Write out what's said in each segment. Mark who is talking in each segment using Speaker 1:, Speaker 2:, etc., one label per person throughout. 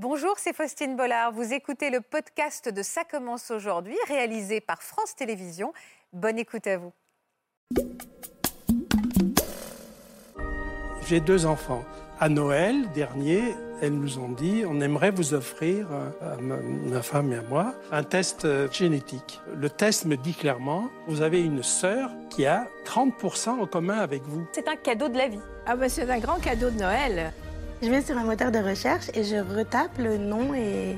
Speaker 1: Bonjour, c'est Faustine Bollard. Vous écoutez le podcast de Ça commence aujourd'hui, réalisé par France Télévisions. Bonne écoute à vous.
Speaker 2: J'ai deux enfants. À Noël dernier, elles nous ont dit on aimerait vous offrir, euh, à ma, femme et à moi, un test euh, génétique. Le test me dit clairement vous avez une sœur qui a 30% en commun avec vous.
Speaker 1: C'est un cadeau de la vie.
Speaker 3: Ah bah c'est un grand cadeau de Noël.
Speaker 4: Je vais sur un moteur de recherche et je retape le nom et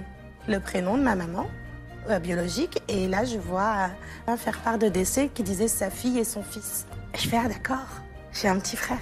Speaker 4: le prénom de ma maman euh, biologique. Et là, je vois un faire part de décès qui disait sa fille et son fils. Je fais, ah d'accord, j'ai un petit frère.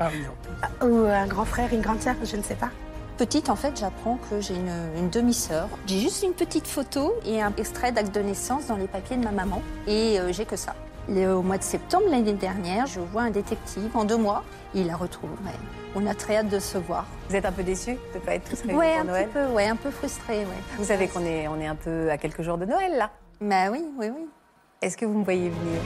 Speaker 2: Ah oui, en plus.
Speaker 4: Ou un grand frère, une grande sœur, je ne sais pas.
Speaker 5: Petite, en fait, j'apprends que j'ai une, une demi-sœur. J'ai juste une petite photo et un extrait d'acte de naissance dans les papiers de ma maman. Et euh, j'ai que ça. Et au mois de septembre l'année dernière, je vois un détective en deux mois. Il la retrouve. Ouais. On a très hâte de se voir.
Speaker 1: Vous êtes un peu déçu de ne pas être tous réunis
Speaker 5: Ouais,
Speaker 1: pour
Speaker 5: un
Speaker 1: Noël
Speaker 5: petit peu, ouais, un peu frustrée, ouais.
Speaker 1: Vous savez qu'on est, on est un peu à quelques jours de Noël, là.
Speaker 5: Bah oui, oui, oui.
Speaker 1: Est-ce que vous me voyez venir?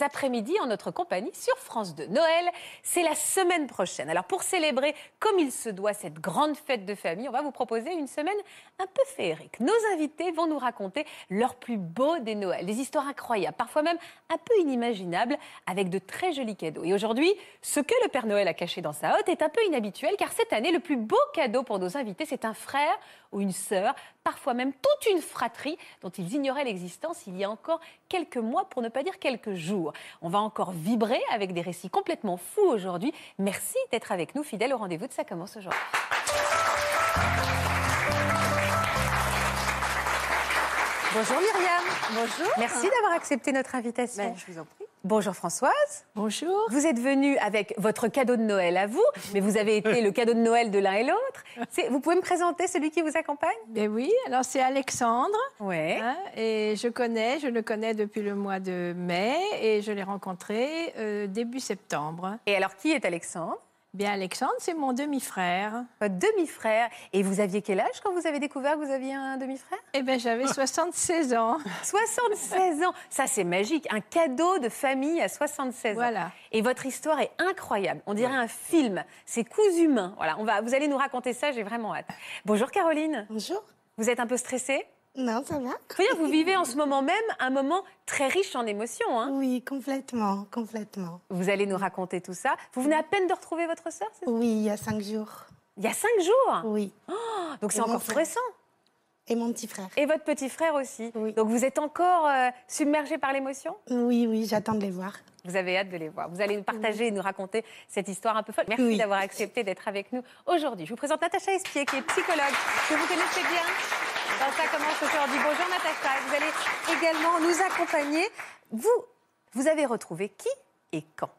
Speaker 1: Après-midi en notre compagnie sur France 2. Noël, c'est la semaine prochaine. Alors pour célébrer comme il se doit cette grande fête de famille, on va vous proposer une semaine un peu féerique. Nos invités vont nous raconter leur plus beau des Noëls, des histoires incroyables, parfois même un peu inimaginables, avec de très jolis cadeaux. Et aujourd'hui, ce que le Père Noël a caché dans sa hotte est un peu inhabituel car cette année, le plus beau cadeau pour nos invités, c'est un frère ou une sœur, parfois même toute une fratrie dont ils ignoraient l'existence il y a encore quelques mois, pour ne pas dire quelques jours. On va encore vibrer avec des récits complètement fous aujourd'hui. Merci d'être avec nous, fidèles au rendez-vous de Ça commence aujourd'hui. Bonjour Myriam.
Speaker 5: Bonjour.
Speaker 1: Merci d'avoir accepté notre invitation.
Speaker 5: Ben, je vous en prie.
Speaker 1: Bonjour Françoise.
Speaker 3: Bonjour.
Speaker 1: Vous êtes venue avec votre cadeau de Noël à vous, mais vous avez été le cadeau de Noël de l'un et l'autre. Vous pouvez me présenter celui qui vous accompagne?
Speaker 3: Ben oui, alors c'est Alexandre.
Speaker 1: Ouais.
Speaker 3: hein, et je connais, je le connais depuis le mois de mai et je l'ai rencontré euh, début septembre.
Speaker 1: Et alors, qui est Alexandre?
Speaker 3: Bien, Alexandre, c'est mon demi-frère.
Speaker 1: Votre demi-frère. Et vous aviez quel âge quand vous avez découvert que vous aviez un demi-frère?
Speaker 3: Eh bien, j'avais 76 ans.
Speaker 1: 76 ans. Ça, c'est magique. Un cadeau de famille à 76 ans.
Speaker 3: Voilà.
Speaker 1: Et votre histoire est incroyable. On dirait un film. C'est cousu humain. Voilà, on va, vous allez nous raconter ça. J'ai vraiment hâte. Bonjour Caroline.
Speaker 4: Bonjour.
Speaker 1: Vous êtes un peu stressée?
Speaker 4: Non, ça va
Speaker 1: dire, vous vivez en ce moment même un moment très riche en émotions. hein.
Speaker 4: Oui, complètement, complètement.
Speaker 1: Vous allez nous raconter tout ça. Vous venez à peine de retrouver votre sœur c'est ça?
Speaker 4: Oui, il y a cinq jours.
Speaker 1: Il y a cinq jours?
Speaker 4: Oui.
Speaker 1: Donc c'est encore tout récent.
Speaker 4: Et mon petit frère.
Speaker 1: Et votre petit frère aussi.
Speaker 4: Oui.
Speaker 1: Donc vous êtes encore euh, submergé par l'émotion?
Speaker 4: Oui, oui, j'attends de les voir.
Speaker 1: Vous avez hâte de les voir. Vous allez nous partager et nous raconter cette histoire un peu folle. Merci
Speaker 4: Oui.
Speaker 1: d'avoir accepté d'être avec nous aujourd'hui. Je vous présente Natacha Espier, qui est psychologue, que vous connaissez bien? Dans Ça commence aujourd'hui. Bonjour Natacha. Vous allez également nous accompagner. Vous, vous avez retrouvé qui et quand?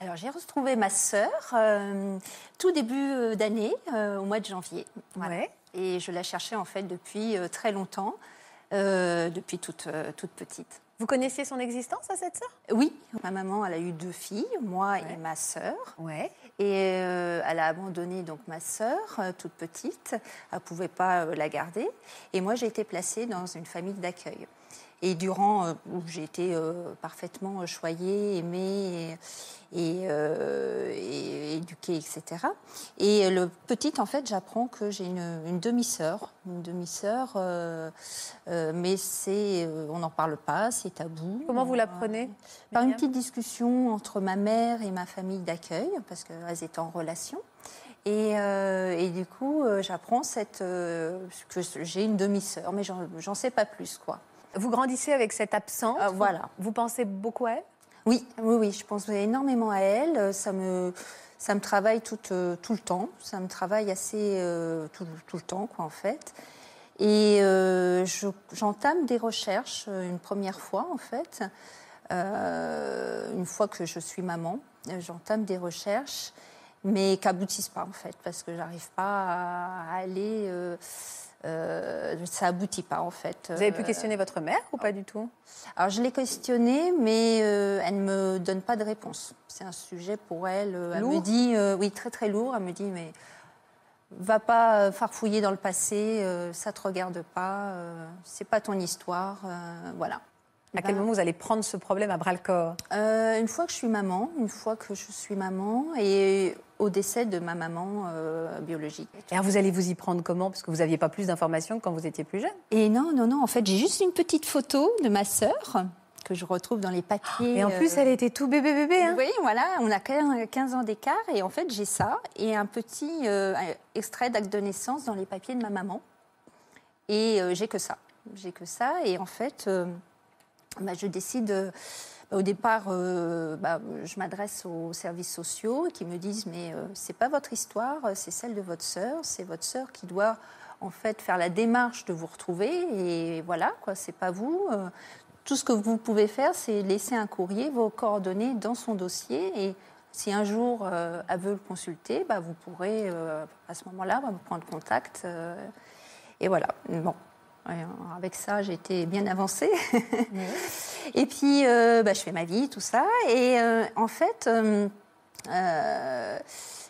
Speaker 5: Alors, j'ai retrouvé ma sœur euh, tout début euh, d'année, euh, au mois de janvier. Voilà.
Speaker 1: Ouais.
Speaker 5: Et je la cherchais en fait depuis euh, très longtemps, depuis toute, toute petite.
Speaker 1: Vous connaissiez son existence à cette sœur?
Speaker 5: Oui, ma maman, elle a eu deux filles, moi
Speaker 1: Ouais.
Speaker 5: et ma sœur.
Speaker 1: Ouais.
Speaker 5: Et euh, elle a abandonné donc ma sœur, euh, toute petite. Elle ne pouvait pas euh, la garder. Et moi, j'ai été placée dans une famille d'accueil. Et durant, euh, où j'ai été euh, parfaitement choyée, aimée et, et, euh, et éduquée, etc. Et le petit, en fait, j'apprends que j'ai une, demi-sœur. Une demi-sœur, mais c'est, on n'en parle pas, c'est tabou.
Speaker 1: Comment vous l'apprenez
Speaker 5: par une petite discussion entre ma mère et ma famille d'accueil, parce qu'elles étaient en relation. Et, euh, et du coup, euh, j'apprends cette, euh, que j'ai une demi-sœur, mais j'en sais pas plus, quoi.
Speaker 1: Vous grandissez avec cette absence.
Speaker 5: Euh, voilà.
Speaker 1: Vous pensez beaucoup à elle?
Speaker 5: Oui, oui, oui, je pense énormément à elle. Euh, Ça me, ça me travaille tout, euh, tout le temps. Ça me travaille assez euh, tout, tout le temps, quoi, en fait. Et je- j'entame des recherches une première fois, en fait. Une fois que je suis maman, j'entame des recherches mais qui aboutissent pas en fait, parce que j'arrive pas à aller. Euh, ça aboutit pas en fait.
Speaker 1: Vous avez pu
Speaker 5: Euh,
Speaker 1: questionner votre mère ou pas du tout?
Speaker 5: Alors je l'ai questionnée, mais euh, elle ne me donne pas de réponse. C'est un sujet pour elle. euh, elle me dit, euh, oui, très très lourd. Elle me dit, mais va pas farfouiller dans le passé, ça te regarde pas, c'est pas ton histoire, voilà.
Speaker 1: À quel
Speaker 5: Ben,
Speaker 1: moment vous allez prendre ce problème à bras le corps?
Speaker 5: Euh, Une fois que je suis maman, une fois que je suis maman, et au décès de ma maman euh, biologique.
Speaker 1: Et alors vous allez vous y prendre comment? Parce que vous n'aviez pas plus d'informations quand vous étiez plus jeune.
Speaker 5: Et non, non, non. En fait, j'ai juste une petite photo de ma sœur que je retrouve dans les papiers.
Speaker 1: Et en plus,
Speaker 5: euh,
Speaker 1: elle était tout bébé bébé. Hein
Speaker 5: Oui, voilà, on a 15 ans d'écart et en fait j'ai ça et un petit euh, extrait d'acte de naissance dans les papiers de ma maman. Et euh, j'ai que ça. J'ai que ça et en fait euh, bah, je décide. Euh, au départ, euh, bah, je m'adresse aux services sociaux qui me disent mais euh, c'est pas votre histoire, c'est celle de votre sœur, c'est votre sœur qui doit en fait faire la démarche de vous retrouver et voilà quoi, c'est pas vous. euh, tout ce que vous pouvez faire, c'est laisser un courrier, vos coordonnées dans son dossier. Et si un jour euh, elle veut le consulter, bah, vous pourrez, euh, à ce moment-là, bah, vous prendre contact. euh, et voilà. Bon. Avec ça, j'ai été bien avancée. et puis, euh, bah, je fais ma vie, tout ça. Et euh, en fait, euh,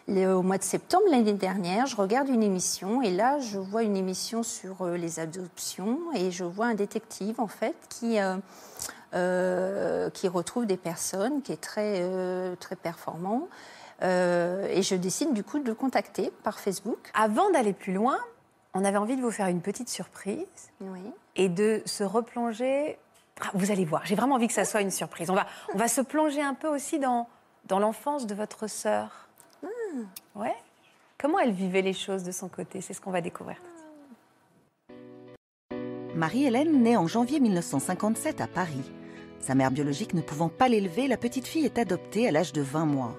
Speaker 5: au mois de septembre l'année dernière, je regarde une émission et là, je vois une émission sur les adoptions et je vois un détective en fait qui qui retrouve des personnes, qui est très très performant. Et je décide du coup de le contacter par Facebook.
Speaker 1: Avant d'aller plus loin, on avait envie de vous faire une petite surprise
Speaker 5: Oui.
Speaker 1: et de se replonger. Ah, vous allez voir, j'ai vraiment envie que ça soit une surprise. On va, on va se plonger un peu aussi dans, dans l'enfance de votre sœur. Ouais. Comment elle vivait les choses de son côté? C'est ce qu'on va découvrir.
Speaker 6: Marie-Hélène naît en janvier 1957 à Paris. Sa mère biologique ne pouvant pas l'élever, la petite fille est adoptée à l'âge de 20 mois.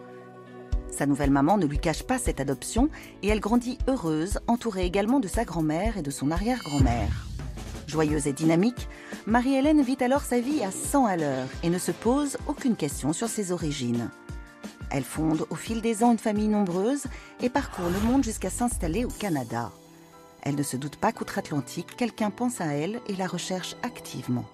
Speaker 6: Sa nouvelle maman ne lui cache pas cette adoption et elle grandit heureuse, entourée également de sa grand-mère et de son arrière-grand-mère. Joyeuse et dynamique, Marie-Hélène vit alors sa vie à 100 à l'heure et ne se pose aucune question sur ses origines. Elle fonde au fil des ans une famille nombreuse et parcourt le monde jusqu'à s'installer au Canada. Elle ne se doute pas qu'outre-Atlantique, quelqu'un pense à elle et la recherche activement.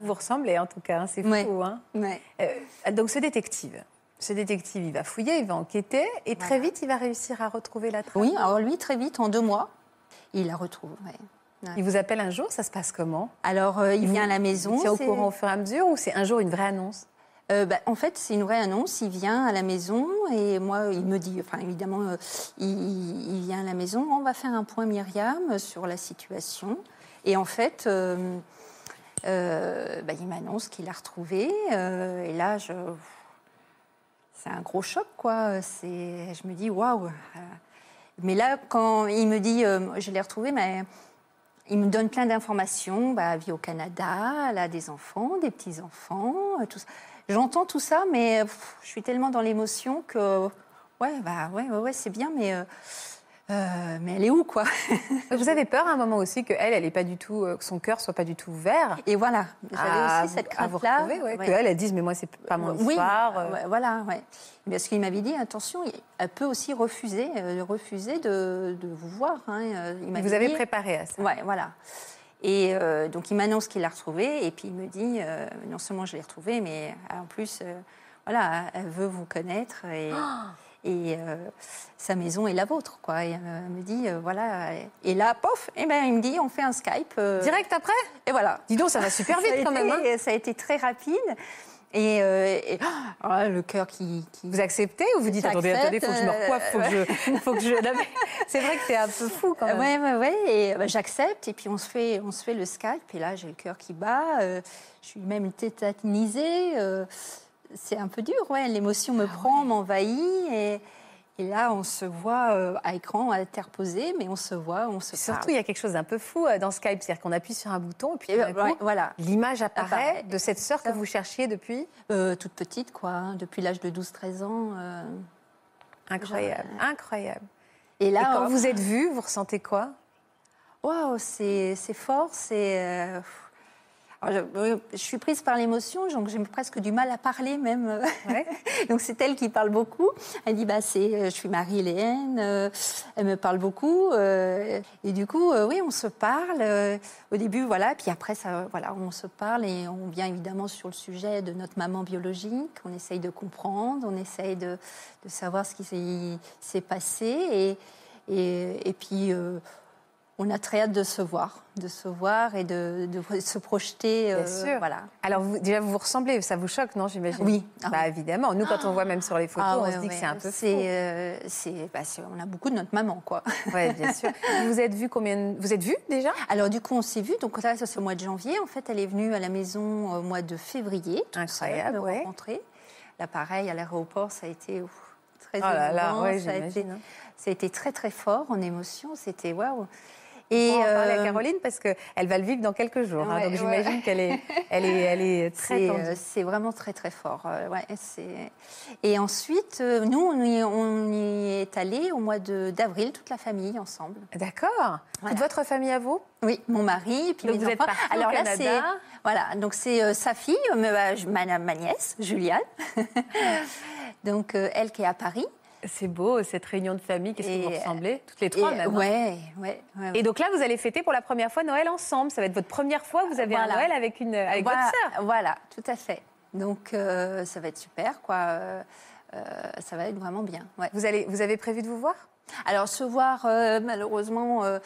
Speaker 1: Vous ressemblez en tout cas, hein, c'est fou.
Speaker 5: Ouais.
Speaker 1: hein.
Speaker 5: Ouais.
Speaker 1: Euh, donc ce détective, ce détective, il va fouiller, il va enquêter et très vite, il va réussir à retrouver la trace.
Speaker 5: Oui, alors lui, très vite, en deux mois, il la retrouve. ouais.
Speaker 1: Il vous appelle un jour, ça se passe comment?
Speaker 5: Alors, euh, il vient à la maison.
Speaker 1: Tient au
Speaker 5: c'est-
Speaker 1: courant au fur et à mesure ou c'est un jour une vraie annonce?
Speaker 5: Euh, bah, en fait, c'est une vraie annonce. Il vient à la maison et moi, il me dit, enfin évidemment, euh, il, il vient à la maison. On va faire un point Myriam sur la situation. Et en fait, euh, bah, il m'annonce qu'il a retrouvé. et là, je, c'est un gros choc, quoi. C'est, je me dis, waouh. Mais là, quand il me dit, euh, je l'ai retrouvé, mais il me donne plein d'informations. Bah, elle vit au Canada, elle a des enfants, des petits-enfants, euh, tout ça. J'entends tout ça, mais je suis tellement dans l'émotion que, ouais, bah, ouais, ouais, ouais, c'est bien, mais, euh, euh, mais elle est où, quoi?
Speaker 1: Vous avez peur à un moment aussi que elle, elle est pas du tout, euh, que son cœur soit pas du tout ouvert?
Speaker 5: Et voilà, j'avais
Speaker 1: à,
Speaker 5: aussi cette crainte-là.
Speaker 1: ouais,
Speaker 5: Ouais.
Speaker 1: que elle, dise mais moi c'est pas mon
Speaker 5: Oui,
Speaker 1: histoire. euh.
Speaker 5: voilà, ouais. Parce qu'il m'avait dit, attention, elle peut aussi refuser, euh, refuser de, de vous voir. hein. Il
Speaker 1: vous avez
Speaker 5: dit-
Speaker 1: préparé à ça.
Speaker 5: Ouais, voilà. Et donc il m'annonce qu'il l'a retrouvé et puis il me dit non seulement je l'ai retrouvé, mais en plus, voilà, elle veut vous connaître et, et euh, sa maison est la vôtre, quoi. Et euh, elle me dit euh, voilà. Et là, pof, et ben il me dit on fait un Skype. euh,
Speaker 1: Direct après?
Speaker 5: Et voilà.
Speaker 1: Dis donc, ça va super vite quand même. hein.
Speaker 5: Ça a été très rapide. Et, euh, et- ah, le cœur qui, qui-
Speaker 1: Vous acceptez ou vous dites attendez, attendez, faut que je me recoiffe, faut que je, faut que je. C'est vrai que c'est un peu fou quand même.
Speaker 5: Ouais, ouais, ouais. Et bah, j'accepte. Et puis on se fait, on se fait le Skype. Et là, j'ai le cœur qui bat. euh, je suis même tétanisée. euh, c'est un peu dur, ouais. L'émotion
Speaker 1: Ah
Speaker 5: me prend, m'envahit. Et, et là, on se voit euh, à écran interposé, mais on se voit, on se
Speaker 1: Surtout,
Speaker 5: parle.
Speaker 1: il y a quelque chose d'un peu fou euh, dans Skype, c'est-à-dire qu'on appuie sur un bouton et puis
Speaker 5: Et
Speaker 1: coup,
Speaker 5: voilà.
Speaker 1: l'image apparaît
Speaker 5: Apparaît.
Speaker 1: de cette sœur que vous cherchiez depuis.
Speaker 5: Euh, toute petite, quoi. hein, depuis l'âge de 12-13 ans. euh.
Speaker 1: Incroyable, incroyable.
Speaker 5: Et
Speaker 1: Et
Speaker 5: là,
Speaker 1: quand
Speaker 5: hop,
Speaker 1: vous êtes vue, vous ressentez quoi?
Speaker 5: Waouh, c'est fort, c'est. Euh, Alors, je, je suis prise par l'émotion, donc j'ai presque du mal à parler même.
Speaker 1: Ouais.
Speaker 5: donc c'est elle qui parle beaucoup. Elle dit bah c'est, euh, je suis Marie-Hélène. euh, elle me parle beaucoup. euh, et du coup, euh, oui, on se parle. au début, voilà, puis après, ça, voilà, on se parle et on vient évidemment sur le sujet de notre maman biologique. On essaye de comprendre, on essaye de, de savoir ce qui s'est- s'est passé et, et, et puis. On a très hâte de se voir, de se voir et de, de se projeter.
Speaker 1: Bien
Speaker 5: euh,
Speaker 1: sûr.
Speaker 5: Voilà.
Speaker 1: Alors, vous, déjà, vous vous ressemblez, ça vous choque, non, j'imagine?
Speaker 5: Oui. Ah
Speaker 1: Bah, évidemment. Nous, quand on voit même sur les photos,
Speaker 5: Ah
Speaker 1: on
Speaker 5: ouais,
Speaker 1: se dit que c'est un peu.
Speaker 5: C'est, euh, bah, on a beaucoup de notre maman, quoi.
Speaker 1: Oui, bien sûr. vous êtes vu combien Vous êtes vu déjà?
Speaker 5: Alors du coup, on s'est vu. Donc là, ça, c'est au mois de janvier. En fait, elle est venue à la maison au mois de février.
Speaker 1: Incroyable,
Speaker 5: seule,
Speaker 1: ouais.
Speaker 5: rencontrer. Là, pareil, à l'aéroport, ça a été ouf, très
Speaker 1: Oh là là,
Speaker 5: ça, a été,
Speaker 1: hein.
Speaker 5: ça a été très très fort en émotion. C'était waouh.
Speaker 1: Et on va en parler à
Speaker 5: euh,
Speaker 1: Caroline parce qu'elle va le vivre dans quelques jours. hein. Donc j'imagine
Speaker 5: ouais.
Speaker 1: qu'elle est, elle est, elle est très
Speaker 5: C'est euh, c'est vraiment très très fort. euh, ouais, et ensuite, nous, on y, on y est allé au mois d'avril, toute la famille ensemble.
Speaker 1: D'accord.
Speaker 5: Voilà.
Speaker 1: Toute votre famille à vous?
Speaker 5: Oui, mon mari, puis
Speaker 1: Donc
Speaker 5: mes
Speaker 1: vous êtes
Speaker 5: enfants.
Speaker 1: au
Speaker 5: Alors là,
Speaker 1: Canada.
Speaker 5: c'est voilà, donc c'est euh, sa fille, ma, ma- ma nièce, Juliane. donc euh, elle qui est à Paris.
Speaker 1: C'est beau, cette réunion de famille. Qu'est-ce que vous ressemblez Toutes les trois
Speaker 5: Et-
Speaker 1: même. hein.
Speaker 5: ouais, ouais, ouais,
Speaker 1: Et donc là, vous allez fêter pour la première fois Noël ensemble. Ça va être votre première fois que vous avez
Speaker 5: Voilà.
Speaker 1: un Noël avec, une, avec
Speaker 5: voilà,
Speaker 1: votre sœur.
Speaker 5: Voilà, tout à fait. Donc euh, ça va être super, quoi. Euh, euh, ça va être vraiment bien. Ouais.
Speaker 1: Vous, allez, vous avez prévu de vous voir?
Speaker 5: Alors, se voir, euh, malheureusement, euh,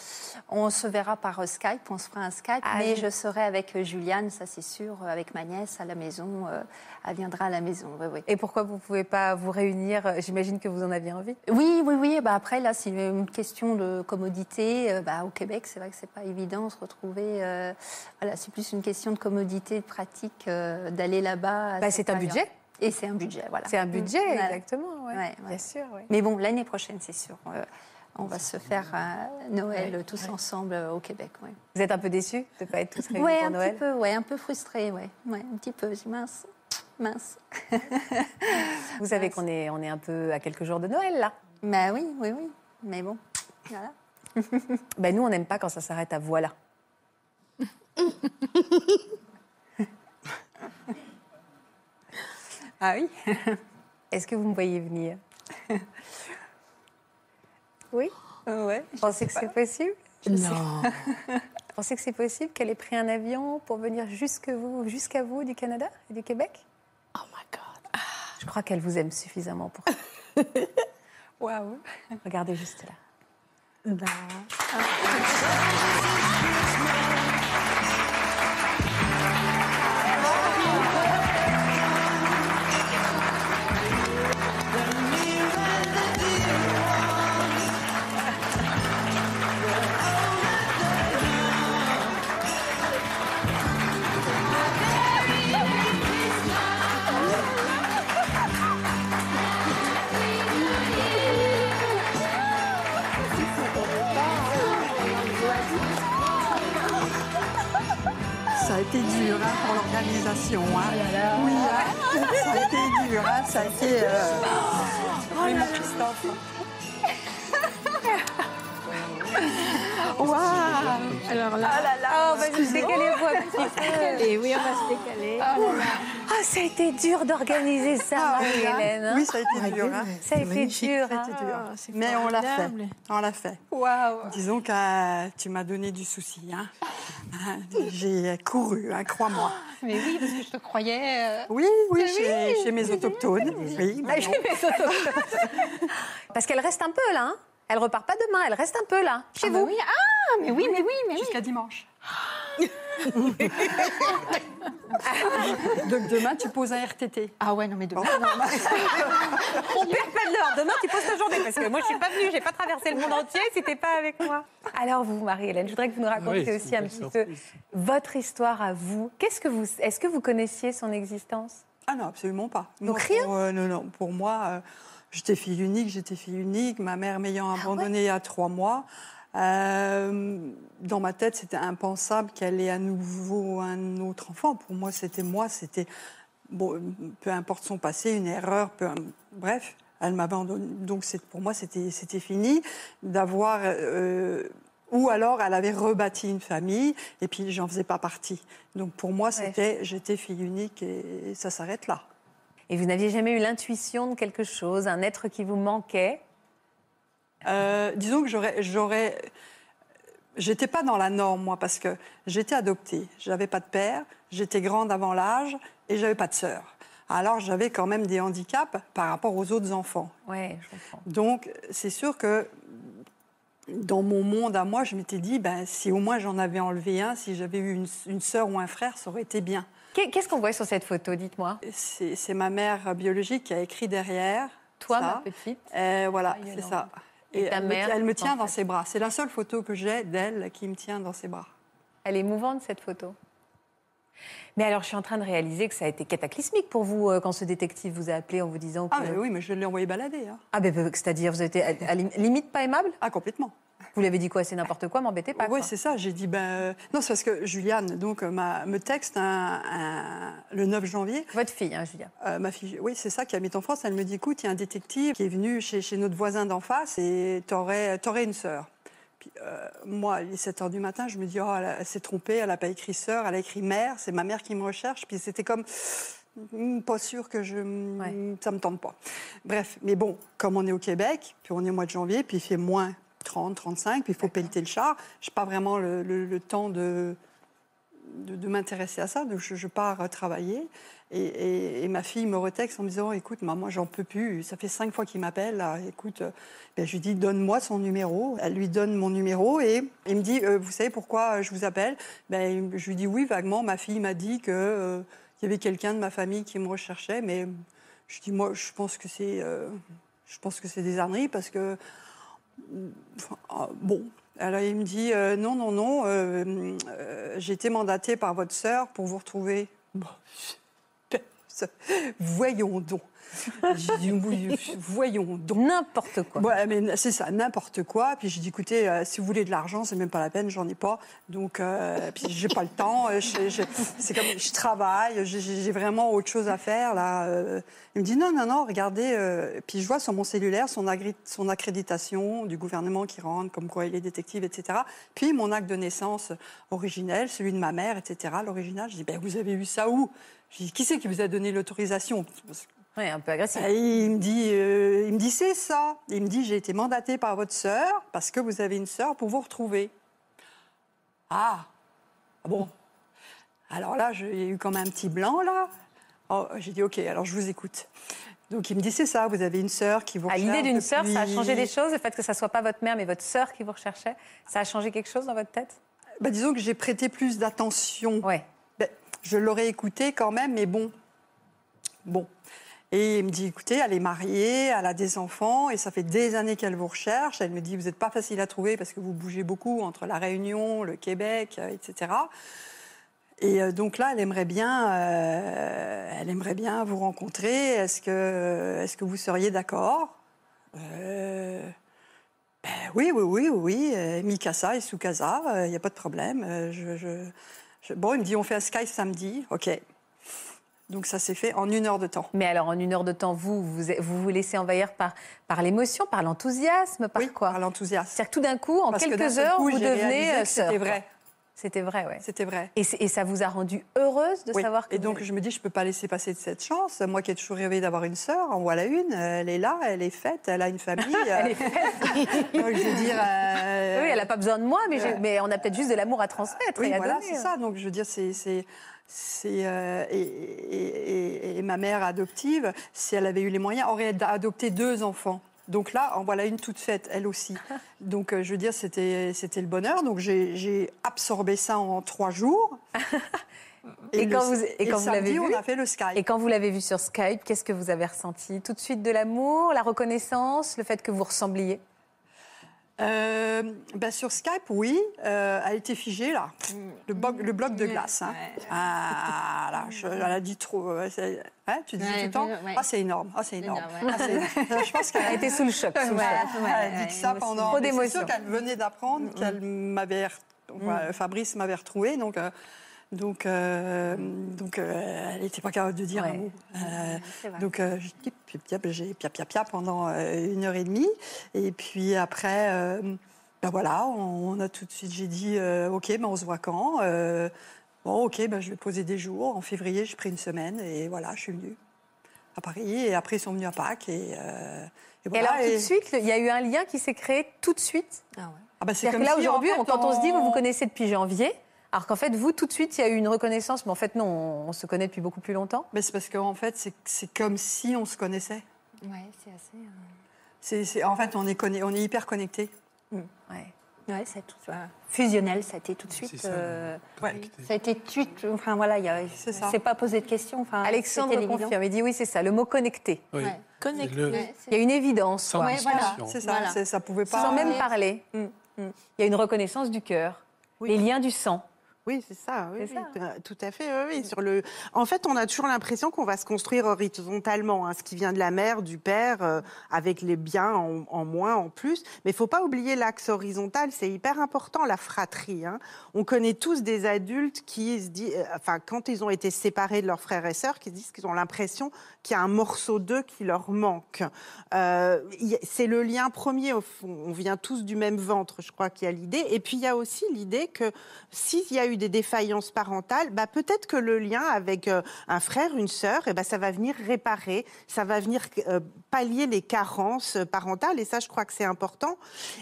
Speaker 5: on se verra par euh, Skype, on se fera un Skype,
Speaker 1: Ah,
Speaker 5: mais
Speaker 1: oui.
Speaker 5: je serai avec euh, Juliane, ça c'est sûr, euh, avec ma nièce à la maison. euh, elle viendra à la maison, oui, oui.
Speaker 1: Et pourquoi vous ne pouvez pas vous réunir J'imagine que vous en aviez envie.
Speaker 5: Oui, oui, oui. Bah après, là, c'est une question de commodité. Bah, au Québec, c'est vrai que c'est pas évident de se retrouver. euh, voilà, c'est plus une question de commodité, de pratique, euh, d'aller là-bas.
Speaker 1: Bah, c'est un budget.
Speaker 5: Et c'est un budget, voilà.
Speaker 1: C'est un budget, exactement. ouais.
Speaker 5: Ouais, ouais.
Speaker 1: Bien sûr.
Speaker 5: Mais bon, l'année prochaine, c'est sûr. euh, on va se faire euh, Noël tous ensemble euh, au Québec.
Speaker 1: Vous êtes un peu déçus de ne pas être tous réunis pour
Speaker 5: un
Speaker 1: Noël?
Speaker 5: petit peu, ouais, un peu frustré, ouais, ouais, un petit peu. Mince, mince.
Speaker 1: Vous savez qu'on est, on est un peu à quelques jours de Noël, là.
Speaker 5: Bah oui, oui, oui. Mais bon, voilà.
Speaker 1: Ben, nous, on n'aime pas quand ça s'arrête à voilà.
Speaker 5: Ah oui.
Speaker 1: Est-ce que vous me voyez venir? Oui?
Speaker 5: Ouais.
Speaker 1: Vous pensez que c'est possible?
Speaker 4: Non.
Speaker 1: Vous pensez que c'est possible qu'elle ait pris un avion pour venir jusque vous, jusqu'à vous du Canada et du Québec?
Speaker 4: Oh my God.
Speaker 1: Je crois qu'elle vous aime suffisamment pour ça.
Speaker 5: Waouh.
Speaker 1: Regardez juste là.
Speaker 4: Non.
Speaker 7: Ça dur hein, pour l'organisation. Hein. Oui, hein. ça a été dur. Ça a été. euh, Oui, mon Christophe. Waouh
Speaker 3: Alors là,
Speaker 1: Oh, vas-y, décalez-vous un petit peu.
Speaker 3: et oui, on va se décaler.
Speaker 1: Ah, ça a été dur d'organiser ça,
Speaker 7: Ah, oui, hein.
Speaker 1: Marie-Hélène. hein.
Speaker 7: Oui, ça a été dur. Hein.
Speaker 1: ça a été
Speaker 7: magnifique,
Speaker 1: dur.
Speaker 7: ça a
Speaker 1: hein.
Speaker 7: été dur.
Speaker 3: Ah,
Speaker 7: Mais on l'a fait. On l'a fait.
Speaker 5: Waouh.
Speaker 7: Disons que euh, tu m'as donné du souci. Hein. J'ai couru, hein, crois-moi.
Speaker 5: Mais oui, parce que je te croyais. euh,
Speaker 7: Oui, oui, chez, chez mes autochtones. Oui,
Speaker 1: Ah,
Speaker 7: non.
Speaker 1: mes autochtones. Parce qu'elle reste un peu là. Hein. Elle repart pas demain, elle reste un peu là, chez
Speaker 5: Ah, bah
Speaker 1: vous.
Speaker 5: oui. Ah, mais oui, mais oui, mais oui.
Speaker 7: Jusqu'à dimanche. Donc demain, tu poses un RTT.
Speaker 5: Ah ouais, non, mais demain.
Speaker 1: On perd pas de l'heure. Demain, tu poses ta journée. Parce que moi, je suis pas venue, j'ai pas traversé le monde entier si t'es pas avec moi. Alors, vous, Marie-Hélène, je voudrais que vous nous racontiez
Speaker 2: Oui,
Speaker 1: aussi un petit peu votre histoire à vous. Qu'est-ce que vous, est-ce que vous connaissiez son existence?
Speaker 7: Ah non, absolument pas.
Speaker 1: Donc
Speaker 7: Moi,
Speaker 1: rien?
Speaker 7: pour, euh, Non, non. Pour moi, euh, j'étais fille unique, j'étais fille unique. Ma mère m'ayant
Speaker 1: Ah
Speaker 7: abandonnée à trois mois. euh, dans ma tête, c'était impensable qu'elle ait à nouveau un autre enfant. Pour moi, c'était moi, c'était bon, peu importe son passé, une erreur, peu, bref, elle m'abandonne. Donc pour moi, c'était c'était fini d'avoir euh, Ou alors, elle avait rebâti une famille et puis j'en faisais pas partie. Donc pour moi, c'était, j'étais fille unique et ça s'arrête là.
Speaker 1: Et vous n'aviez jamais eu l'intuition de quelque chose, un être qui vous manquait?
Speaker 7: Euh, disons que j'aurais, j'étais pas dans la norme moi parce que j'étais adoptée, j'avais pas de père, j'étais grande avant l'âge et j'avais pas de sœur. Alors j'avais quand même des handicaps par rapport aux autres enfants.
Speaker 1: Ouais, je comprends.
Speaker 7: Donc c'est sûr que dans mon monde à moi, je m'étais dit, ben, si au moins j'en avais enlevé un, si j'avais eu une, une sœur ou un frère, ça aurait été bien.
Speaker 1: Qu'est- Qu'est-ce qu'on voit sur cette photo Dites-moi?
Speaker 7: C'est ma mère biologique qui a écrit derrière.
Speaker 1: Toi,
Speaker 7: ça.
Speaker 1: ma petite?
Speaker 7: Euh, voilà,
Speaker 1: Ah,
Speaker 7: c'est ça.
Speaker 1: Et ta
Speaker 7: elle, me-
Speaker 1: mère,
Speaker 7: elle me tient
Speaker 1: en
Speaker 7: dans
Speaker 1: fait?
Speaker 7: ses bras. C'est la seule photo que j'ai d'elle qui me tient dans ses bras.
Speaker 1: Elle est mouvante, cette photo. Mais alors, je suis en train de réaliser que ça a été cataclysmique pour vous euh, quand ce détective vous a appelé en vous disant que...
Speaker 7: Ah, mais oui, mais je l'ai envoyé balader. hein.
Speaker 1: Ah, ben, c'est-à-dire, vous avez été à, à lim- limite pas aimable?
Speaker 7: Ah, complètement.
Speaker 1: Vous lui avez dit quoi C'est n'importe quoi, m'embêtez pas.
Speaker 7: Oui, c'est ça. J'ai dit, ben. euh, Non, c'est parce que Juliane donc, euh, m'a- me texte un- un- le 9 janvier.
Speaker 1: Votre fille, hein, Julia.
Speaker 7: Euh, ma fille, oui, c'est ça qui habite en France. Elle me dit écoute, il y a un détective qui est venu chez, chez notre voisin d'en face et t'aurais aurais une sœur. Puis, euh, moi, il est 7 h du matin, je me dis oh, elle, s'est trompée, elle n'a pas écrit sœur, elle a écrit mère, c'est ma mère qui me recherche. Puis c'était comme hmm, pas sûr que je,
Speaker 1: Ouais.
Speaker 7: ça me tente pas. Bref, mais bon, comme on est au Québec, puis on est au mois de janvier, puis il fait moins 30, 35, puis il faut pelleter le char. Je n'ai pas vraiment le, le- le temps de, de, de m'intéresser à ça, donc je, je pars euh, travailler. Et, et- et ma fille me retexte en me disant Écoute, maman, j'en peux plus. Ça fait cinq fois qu'il m'appelle. Écoute, euh, ben, je lui dis Donne-moi son numéro. Elle lui donne mon numéro et il me dit Euh, Vous savez pourquoi je vous appelle? Ben, Je lui dis Oui, vaguement. Ma fille m'a dit qu'il y avait quelqu'un de ma famille qui me recherchait, mais je dis Moi, je pense que c'est. euh, je pense que c'est des âneries parce que. Ah, bon. Alors il me dit euh, non, non, non, euh, euh, j'ai été mandatée par votre sœur pour vous retrouver. Bon, je- voyons donc. J'ai dit, voyons donc.
Speaker 1: N'importe quoi.
Speaker 7: Ouais, mais c'est ça, n'importe quoi. Puis j'ai dit, écoutez, euh, si vous voulez de l'argent, c'est même pas la peine, j'en ai pas. Donc, euh, puis j'ai pas le temps. euh, c'est comme, je travaille, j'ai- vraiment autre chose à faire là. euh. Il me dit, non, non, non, regardez. euh, puis je vois sur mon cellulaire son, son accréditation du gouvernement qui rentre, comme quoi il est détective, etc. Puis mon acte de naissance originel, celui de ma mère, etc. L'original. Je dis, ben vous avez eu ça où? Je dis, qui c'est qui vous a donné l'autorisation?
Speaker 1: Ouais, un peu agressif.
Speaker 7: et il me dit, euh, il me dit c'est ça. Il me dit j'ai été mandaté par votre sœur parce que vous avez une sœur pour vous retrouver. Ah, Ah bon. Alors là, j'ai eu comme un petit blanc là. Oh, j'ai dit ok, alors je vous écoute. Donc il me dit c'est ça, vous avez une sœur qui vous
Speaker 1: À
Speaker 7: recherche.
Speaker 1: l'idée d'une sœur, ça a changé des choses. Le fait que ça soit pas votre mère, mais votre sœur qui vous recherchait, ça a changé quelque chose dans votre tête?
Speaker 7: Bah, disons que j'ai prêté plus d'attention.
Speaker 1: Ouais.
Speaker 7: Ben, je l'aurais écouté quand même, mais bon. Bon. Et il me dit, écoutez, elle est mariée, elle a des enfants, et ça fait des années qu'elle vous recherche. Elle me dit, vous n'êtes pas facile à trouver parce que vous bougez beaucoup entre la Réunion, le Québec, euh, etc. Et euh, donc là, elle aimerait bien, euh, elle aimerait bien vous rencontrer. Est-ce que, est-ce que vous seriez d'accord? Euh, ben oui, oui, oui, oui, euh, Mikasa et Sukasa, il n'y a pas de problème. Euh, Bon, il me dit, on fait un Skype samedi. OK. Donc ça s'est fait en une heure de temps.
Speaker 1: Mais alors, en une heure de temps, vous vous vous, vous laissez envahir par, par l'émotion, par l'enthousiasme, par
Speaker 7: oui,
Speaker 1: quoi
Speaker 7: par l'enthousiasme.
Speaker 1: C'est-à-dire que tout d'un coup, en
Speaker 7: Parce
Speaker 1: quelques heures,
Speaker 7: coup,
Speaker 1: vous devenez euh, sœur.
Speaker 7: C'était vrai.
Speaker 1: C'était vrai, ouais.
Speaker 7: C'était vrai.
Speaker 1: Et, ça vous a rendu heureuse de
Speaker 7: Oui.
Speaker 1: savoir que
Speaker 7: Et donc
Speaker 1: vous-
Speaker 7: je me dis, je peux pas laisser passer de cette chance. Moi qui ai toujours rêvé d'avoir une sœur, en voilà une. Elle est là, elle est faite, elle a une famille.
Speaker 1: Elle est faite.
Speaker 7: Donc, je veux dire. euh,
Speaker 1: Oui, elle n'a pas besoin de moi, mais, mais on a peut-être juste de l'amour à transmettre
Speaker 7: Oui,
Speaker 1: et à
Speaker 7: voilà, c'est ça. Donc, je veux dire, c'est. C'est euh, et, et- et- et ma mère adoptive, si elle avait eu les moyens, aurait adopté deux enfants. Donc là, en voilà une toute faite, elle aussi. Donc, euh, je veux dire, c'était c'était le bonheur. Donc, j'ai absorbé ça en trois jours.
Speaker 1: Et quand vous- et quand
Speaker 7: le
Speaker 1: vous l'avez vu
Speaker 7: on a fait le Skype.
Speaker 1: Et quand vous l'avez vu sur Skype, qu'est-ce que vous avez ressenti? Tout de suite de l'amour, la reconnaissance, le fait que vous ressembliez?
Speaker 7: Euh, ben, sur Skype, oui. Euh, elle était figée, là. Le, bloc- le bloc de glace. hein. Ah, là, je- elle a dit trop. euh, hein, tu dis
Speaker 8: Ouais,
Speaker 7: tout le temps?
Speaker 8: ouais.
Speaker 7: Ah, c'est énorme. Ah, c'est énorme.
Speaker 8: Énorme, ouais.
Speaker 7: Ah, énorme. Je pense qu'elle
Speaker 1: Elle a été sous le choc. sous le
Speaker 8: Ouais.
Speaker 1: choc.
Speaker 7: elle a dit
Speaker 8: ouais,
Speaker 7: que ça
Speaker 8: émotion.
Speaker 7: pendant. C'est
Speaker 1: d'émotion.
Speaker 7: sûr qu'elle venait d'apprendre qu'elle m'avait. enfin, Fabrice m'avait retrouvée. Donc. euh, donc, euh, donc euh, elle n'était pas capable de dire
Speaker 1: Ouais.
Speaker 7: un mot. Euh,
Speaker 5: C'est
Speaker 7: donc, euh, j'ai piap, piap, j'ai pia pia pia pendant euh, une heure et demie. Et puis après, euh, Ben voilà, on, on a tout de suite, j'ai dit, ok, ben on se voit quand Bon, ok, ben je vais poser des jours. En février, j'ai pris une semaine et voilà, je suis venue à Paris. Et après, ils sont venus à Pâques. Et, et
Speaker 1: Et
Speaker 7: voilà,
Speaker 1: alors, tout
Speaker 7: et-
Speaker 1: de suite, il y a eu un lien qui s'est créé tout de suite?
Speaker 7: Ah ben, c'est
Speaker 1: C'est-à-dire
Speaker 7: comme
Speaker 1: que là,
Speaker 7: si,
Speaker 1: aujourd'hui,
Speaker 7: fait,
Speaker 1: on- quand on se dit, vous vous connaissez depuis janvier, alors qu'en fait, vous, tout de suite, il y a eu une reconnaissance, mais en fait, non, on, on se connaît depuis beaucoup plus longtemps.
Speaker 7: Mais c'est parce qu'en fait, c'est- comme si on se connaissait.
Speaker 5: Ouais, c'est assez. euh,
Speaker 7: en fait, on est, conne- on est hyper connectés.
Speaker 1: Ouais.
Speaker 5: Ouais, c'est tout fusionnel, ça a été tout de suite.
Speaker 2: Ça,
Speaker 5: euh,
Speaker 2: connecté.
Speaker 5: ça a été tout de suite. Enfin voilà, il y a.
Speaker 7: C'est ça.
Speaker 5: Pas posé de questions. Enfin,
Speaker 1: Alexandre confirme, il dit oui, c'est ça, le mot connecté.
Speaker 2: Oui.
Speaker 5: Ouais.
Speaker 3: Connecté.
Speaker 2: Le-
Speaker 5: Ouais,
Speaker 1: Il y a une évidence,
Speaker 2: Sans.
Speaker 5: Ouais, voilà.
Speaker 7: C'est ça,
Speaker 5: Voilà.
Speaker 7: ça pouvait pas.
Speaker 1: sans même
Speaker 5: Ouais.
Speaker 1: parler.
Speaker 5: Mm, mm.
Speaker 1: Il y a une reconnaissance du cœur,
Speaker 8: Oui.
Speaker 1: les liens du sang.
Speaker 8: Oui, c'est ça. Oui,
Speaker 1: C'est
Speaker 8: oui,
Speaker 1: ça.
Speaker 8: Tout à fait. oui, oui. Sur le... En fait, on a toujours l'impression qu'on va se construire horizontalement, hein, ce qui vient de la mère, du père, euh, avec les biens en, en moins, en plus. Mais il faut pas oublier l'axe horizontal, c'est hyper important, la fratrie. hein. On connaît tous des adultes qui se disent, euh, enfin, quand ils ont été séparés de leurs frères et sœurs, qui se disent qu'ils ont l'impression qu'il y a un morceau d'eux qui leur manque. Euh, c'est le lien premier, au fond. On vient tous du même ventre, je crois qu'il y a l'idée. Et puis, il y a aussi l'idée que s'il y a eu des défaillances parentales, bah, peut-être que le lien avec euh, un frère, une sœur, eh ben, ça va venir réparer, ça va venir euh, pallier les carences parentales. Et ça, je crois que c'est important.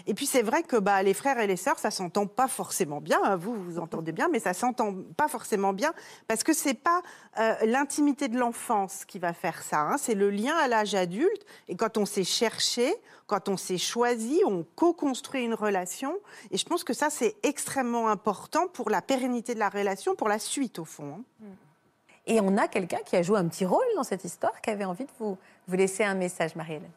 Speaker 8: Et puis, c'est vrai que bah, les frères et les sœurs, ça s'entend pas forcément bien. hein. Vous, vous entendez bien, mais ça s'entend pas forcément bien parce que c'est pas euh, l'intimité de l'enfance qui va faire ça. hein. C'est le lien à l'âge adulte. Et quand on s'est cherché, quand on s'est choisi, on co-construit une relation. Et je pense que ça, c'est extrêmement important pour la pérennité de la relation, pour la suite, au fond. hein.
Speaker 1: Et on a quelqu'un qui a joué un petit rôle dans cette histoire, qui avait envie de vous, vous laisser un message, Marie-Hélène.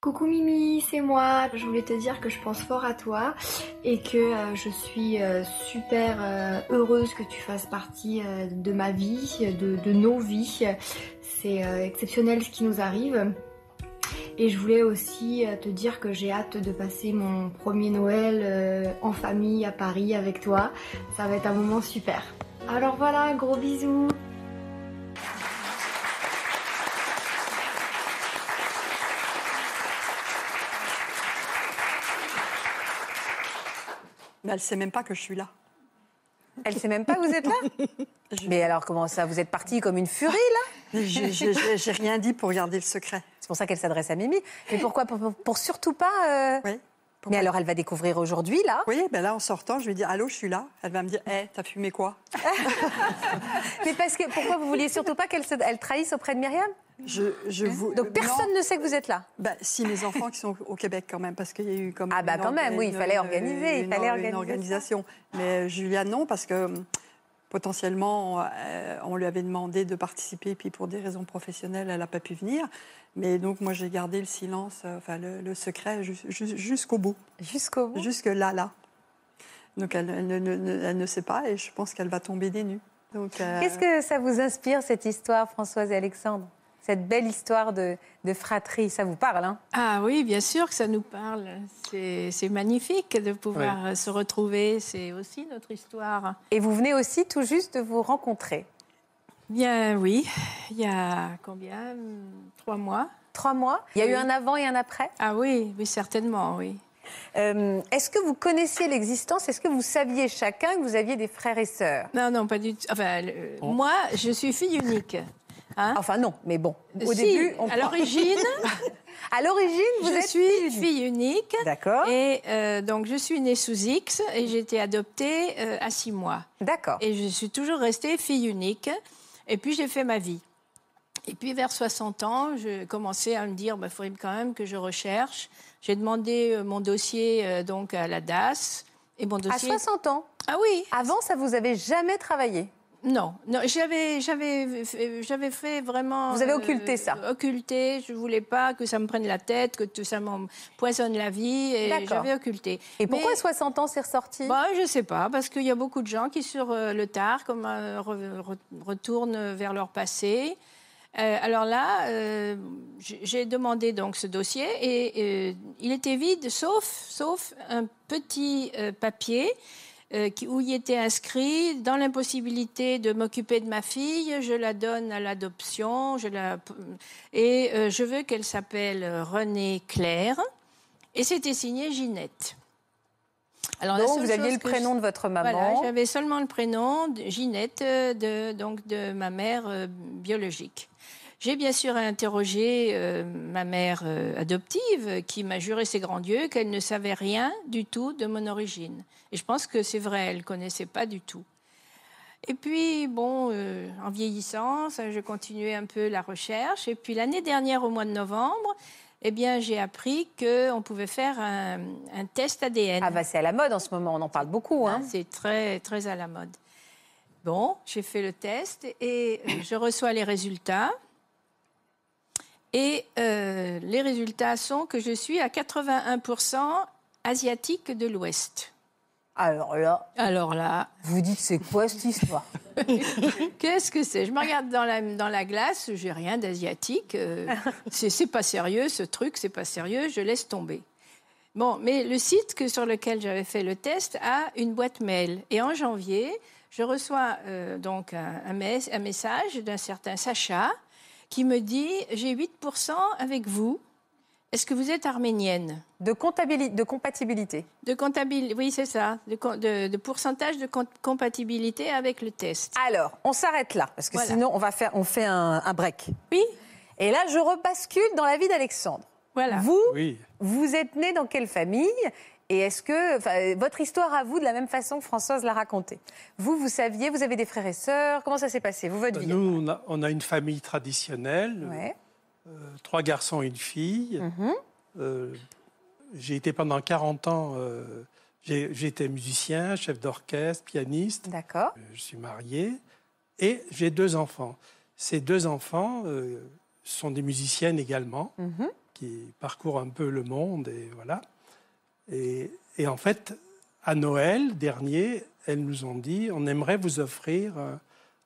Speaker 9: Coucou Mimi, c'est moi. Je voulais te dire que je pense fort à toi et que euh, je suis euh, super euh, heureuse que tu fasses partie euh, de ma vie, de, de nos vies. C'est euh, exceptionnel ce qui nous arrive. Et je voulais aussi euh, te dire que j'ai hâte de passer mon premier Noël euh, en famille à Paris avec toi. Ça va être un moment super. Alors voilà, gros bisous.
Speaker 7: Mais elle sait même pas que je suis là.
Speaker 1: Elle sait même pas que vous êtes là Mais alors, comment ça Vous êtes partie comme une furie, là?
Speaker 7: J'ai- rien dit pour garder le secret.
Speaker 1: C'est pour ça qu'elle s'adresse à Mimi. Mais pourquoi pour, pour- pour surtout pas... euh,
Speaker 7: Oui.
Speaker 1: Mais alors, elle va découvrir aujourd'hui, là.
Speaker 7: Oui, ben là, en sortant, je vais dire Allô, je suis là. Elle va me dire Hé, t'as fumé quoi?
Speaker 1: Mais parce que pourquoi vous vouliez surtout pas qu'elle se- elle trahisse auprès de Myriam?
Speaker 7: Je, je vous...
Speaker 1: Donc personne
Speaker 7: Non.
Speaker 1: ne sait que vous êtes là.
Speaker 7: Ben, si mes enfants qui sont au Québec quand même, parce qu'il y a eu comme
Speaker 1: Ah bah
Speaker 7: une
Speaker 1: quand même, oui, il
Speaker 7: une-
Speaker 1: fallait organiser, il
Speaker 7: une-
Speaker 1: fallait
Speaker 7: une
Speaker 1: organiser ça.
Speaker 7: organisation. Mais Julia non, parce que hum, potentiellement euh, on lui avait demandé de participer, puis pour des raisons professionnelles, elle n'a pas pu venir. Mais donc moi j'ai gardé le silence, euh, enfin le, le secret jus- jus- jusqu'au bout,
Speaker 1: Jusqu'au bout?
Speaker 7: jusque là là. Donc elle, elle ne, ne- ne- elle ne sait pas et je pense qu'elle va tomber des nues. Euh,
Speaker 1: Qu'est-ce que ça vous inspire, cette histoire, Françoise et Alexandre? Cette belle histoire de, de fratrie, ça vous parle, hein?
Speaker 3: Ah oui, bien sûr que ça nous parle. C'est magnifique de pouvoir euh, se retrouver. C'est aussi notre histoire.
Speaker 1: Et vous venez aussi tout juste de vous rencontrer.
Speaker 3: Bien oui, il y a combien? Trois mois.
Speaker 1: Trois mois? Il y a eu un avant et un après?
Speaker 3: Ah oui, oui, certainement, oui.
Speaker 1: Euh, Est-ce que vous connaissiez l'existence? Est-ce que vous saviez chacun que vous aviez des frères et sœurs?
Speaker 3: Non, non, pas du tout. Enfin, moi, je suis fille unique. Hein
Speaker 1: Enfin non, mais bon, au
Speaker 3: Si,
Speaker 1: début, on
Speaker 3: à l'origine,
Speaker 1: À l'origine, vous
Speaker 3: je
Speaker 1: êtes
Speaker 3: suis
Speaker 1: fille unique.
Speaker 3: fille unique.
Speaker 1: D'accord.
Speaker 3: Et euh, donc, je suis née sous X et j'ai été adoptée euh, à six mois.
Speaker 1: D'accord.
Speaker 3: Et je suis toujours restée fille unique. Et puis, j'ai fait ma vie. Et puis, vers 60 ans, je commençais à me dire, il bah, faudrait quand même que je recherche. J'ai demandé euh, mon dossier donc à la DAS. Et mon
Speaker 1: À
Speaker 3: dossier...
Speaker 1: 60 ans.
Speaker 3: Ah oui,
Speaker 1: Avant, ça vous avait jamais travaillé.
Speaker 3: Non, non j'avais, j'avais, j'avais fait vraiment. euh,
Speaker 1: Vous avez occulté ça.
Speaker 3: Occulté. Je voulais pas que ça me prenne la tête, que tout ça m'empoisonne la vie. Et
Speaker 1: D'accord.
Speaker 3: j'avais occulté.
Speaker 1: Et pourquoi à 60 ans c'est ressorti?
Speaker 3: Bah, je sais pas, parce qu'il y a beaucoup de gens qui, sur euh, le tard, comme, euh, re- re- retournent vers leur passé. Euh, alors là, euh, j'ai demandé donc ce dossier et euh, il était vide, sauf, sauf un petit euh, papier euh, qui, où il était inscrit dans l'impossibilité de m'occuper de ma fille, je la donne à l'adoption, je la et euh, je veux qu'elle s'appelle Renée Claire. Et c'était signé Ginette. Alors,
Speaker 1: Donc, vous aviez le prénom
Speaker 3: je-
Speaker 1: de votre
Speaker 3: Voilà,
Speaker 1: maman.
Speaker 3: j'avais seulement le prénom de Ginette, euh, de, donc de ma mère euh, biologique. J'ai bien sûr interrogé euh, ma mère euh, adoptive qui m'a juré ses grands dieux qu'elle ne savait rien du tout de mon origine. Et je pense que c'est vrai, elle ne connaissait pas du tout. Et puis, bon, euh, en vieillissant, ça, je continuais un peu la recherche. Et puis l'année dernière, au mois de novembre, eh bien, j'ai appris qu'on pouvait faire un, un test ADN.
Speaker 1: Ah bah c'est à la mode en ce moment, on en parle beaucoup. Hein.
Speaker 3: Hein, C'est très, très à la mode. Bon, j'ai fait le test et je reçois les résultats. Et euh, les résultats sont que je suis à 81% asiatique de l'Ouest.
Speaker 1: Alors là,
Speaker 3: Alors là,
Speaker 1: vous dites c'est quoi cette histoire?
Speaker 3: Qu'est-ce que c'est? Je me regarde dans la, dans la glace, j'ai rien d'asiatique. euh, c'est pas sérieux, ce truc, c'est pas sérieux, je laisse tomber. Bon, mais le site que, sur lequel j'avais fait le test a une boîte mail. Et en janvier, je reçois euh, donc un, un mes- un message d'un certain Sacha qui me dit J'ai 8% avec vous. Est-ce que vous êtes arménienne?
Speaker 1: De, de compatibilité.
Speaker 3: De comptabilité, oui, c'est ça, de, co- de- de pourcentage de com- compatibilité avec le test.
Speaker 1: Alors, on s'arrête là, parce que
Speaker 3: Voilà.
Speaker 1: sinon on va faire, on fait un, un break.
Speaker 3: Oui,
Speaker 1: Et là, je rebascule dans la vie d'Alexandre.
Speaker 3: voilà.
Speaker 1: Vous,
Speaker 2: Oui.
Speaker 1: vous êtes né dans quelle famille? Et est-ce que enfin, votre histoire à vous, de la même façon que Françoise l'a racontée Vous, vous saviez, vous avez des frères et sœurs. Comment ça s'est passé Vous, votre vie?
Speaker 2: Nous, on a, on a une famille traditionnelle,
Speaker 1: Ouais.
Speaker 2: euh, trois garçons et une fille.
Speaker 1: Mhm.
Speaker 2: Euh, j'ai été pendant 40 ans, euh, été musicien, chef d'orchestre, pianiste.
Speaker 1: D'accord.
Speaker 2: Euh, Je suis marié et j'ai deux enfants. Ces deux enfants sont des musiciennes également,
Speaker 1: Mhm.
Speaker 2: qui parcourent un peu le monde et voilà. Et, et en fait, à Noël dernier, elles nous ont dit on aimerait vous offrir, euh,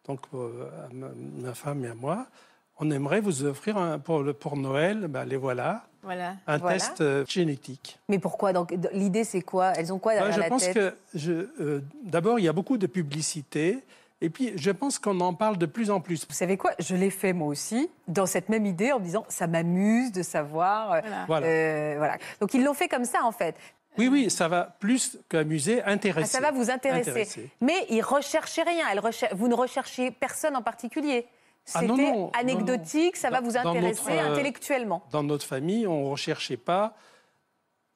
Speaker 2: donc euh, à ma, ma femme et à moi, on aimerait vous offrir un- pour, le, pour Noël, ben, les voilà,
Speaker 3: Voilà.
Speaker 2: un
Speaker 1: Voilà.
Speaker 2: test euh, génétique.
Speaker 1: Mais pourquoi? Donc, l'idée, c'est quoi? Elles ont quoi derrière
Speaker 2: je
Speaker 1: la
Speaker 2: pense
Speaker 1: tête?
Speaker 2: que je- euh, d'abord, il y a beaucoup de publicité. Et puis, je pense qu'on en parle de plus en plus.
Speaker 1: Vous savez quoi? Je l'ai fait moi aussi, dans cette même idée, en me disant ça m'amuse de savoir. euh,
Speaker 3: voilà.
Speaker 1: Donc ils l'ont fait comme ça en fait.
Speaker 2: Oui, oui, ça va plus qu'amuser, intéresser.
Speaker 1: Ah, ça va vous intéresser.
Speaker 2: Intéresser.
Speaker 1: Mais ils recherchaient rien. Recher- Vous ne recherchiez personne en particulier.
Speaker 2: Ah,
Speaker 1: C'était
Speaker 2: non, non, non,
Speaker 1: anecdotique, ça va
Speaker 2: Dans-
Speaker 1: vous intéresser
Speaker 2: notre, euh,
Speaker 1: intellectuellement.
Speaker 2: Dans notre famille, on ne recherchait pas,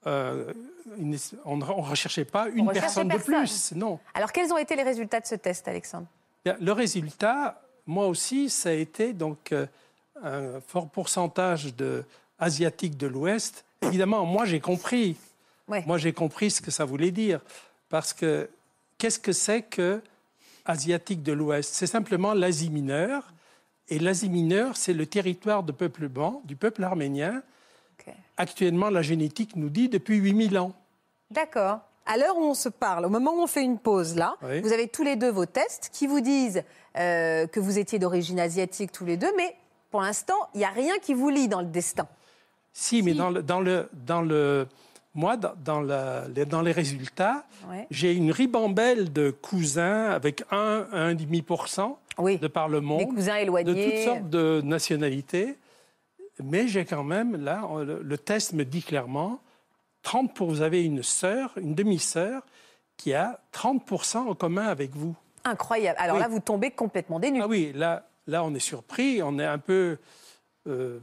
Speaker 2: euh, une- on ne recherchait pas une
Speaker 1: recherchait
Speaker 2: personne de plus. Non.
Speaker 1: Alors quels ont été les résultats de ce test, Alexandre?
Speaker 2: Bien, Le résultat, moi aussi, ça a été donc euh, un fort pourcentage de asiatiques de l'Ouest. Évidemment, moi j'ai compris.
Speaker 1: Ouais.
Speaker 2: Moi j'ai compris ce que ça voulait dire. Parce que qu'est-ce que c'est que asiatique de l'Ouest? C'est simplement l'Asie mineure. Et l'Asie mineure, c'est le territoire de peuplement du peuple arménien. Actuellement, la génétique nous dit depuis 8000 ans.
Speaker 1: D'accord. À l'heure où on se parle, au moment où on fait une pause là,
Speaker 2: Oui.
Speaker 1: vous avez tous les deux vos tests qui vous disent euh, que vous étiez d'origine asiatique tous les deux, mais pour l'instant, il n'y a rien qui vous lie dans le destin.
Speaker 2: Si, mais dans le, dans le, dans le, moi, dans, la- les, dans les résultats,
Speaker 1: Ouais.
Speaker 2: j'ai une ribambelle de cousins avec 1, 1,5%
Speaker 1: Oui.
Speaker 2: de par le
Speaker 1: Des
Speaker 2: monde,
Speaker 1: cousins
Speaker 2: de
Speaker 1: éloignés.
Speaker 2: toutes sortes de nationalités. Mais j'ai quand même, là, le, le test me dit clairement, 30 pour, vous avez une sœur, une demi-sœur, qui a 30% en commun avec vous.
Speaker 1: Incroyable. Alors
Speaker 2: Oui.
Speaker 1: là, vous tombez complètement des nues.
Speaker 2: Ah oui, là, là, on est surpris, on est un peu. euh,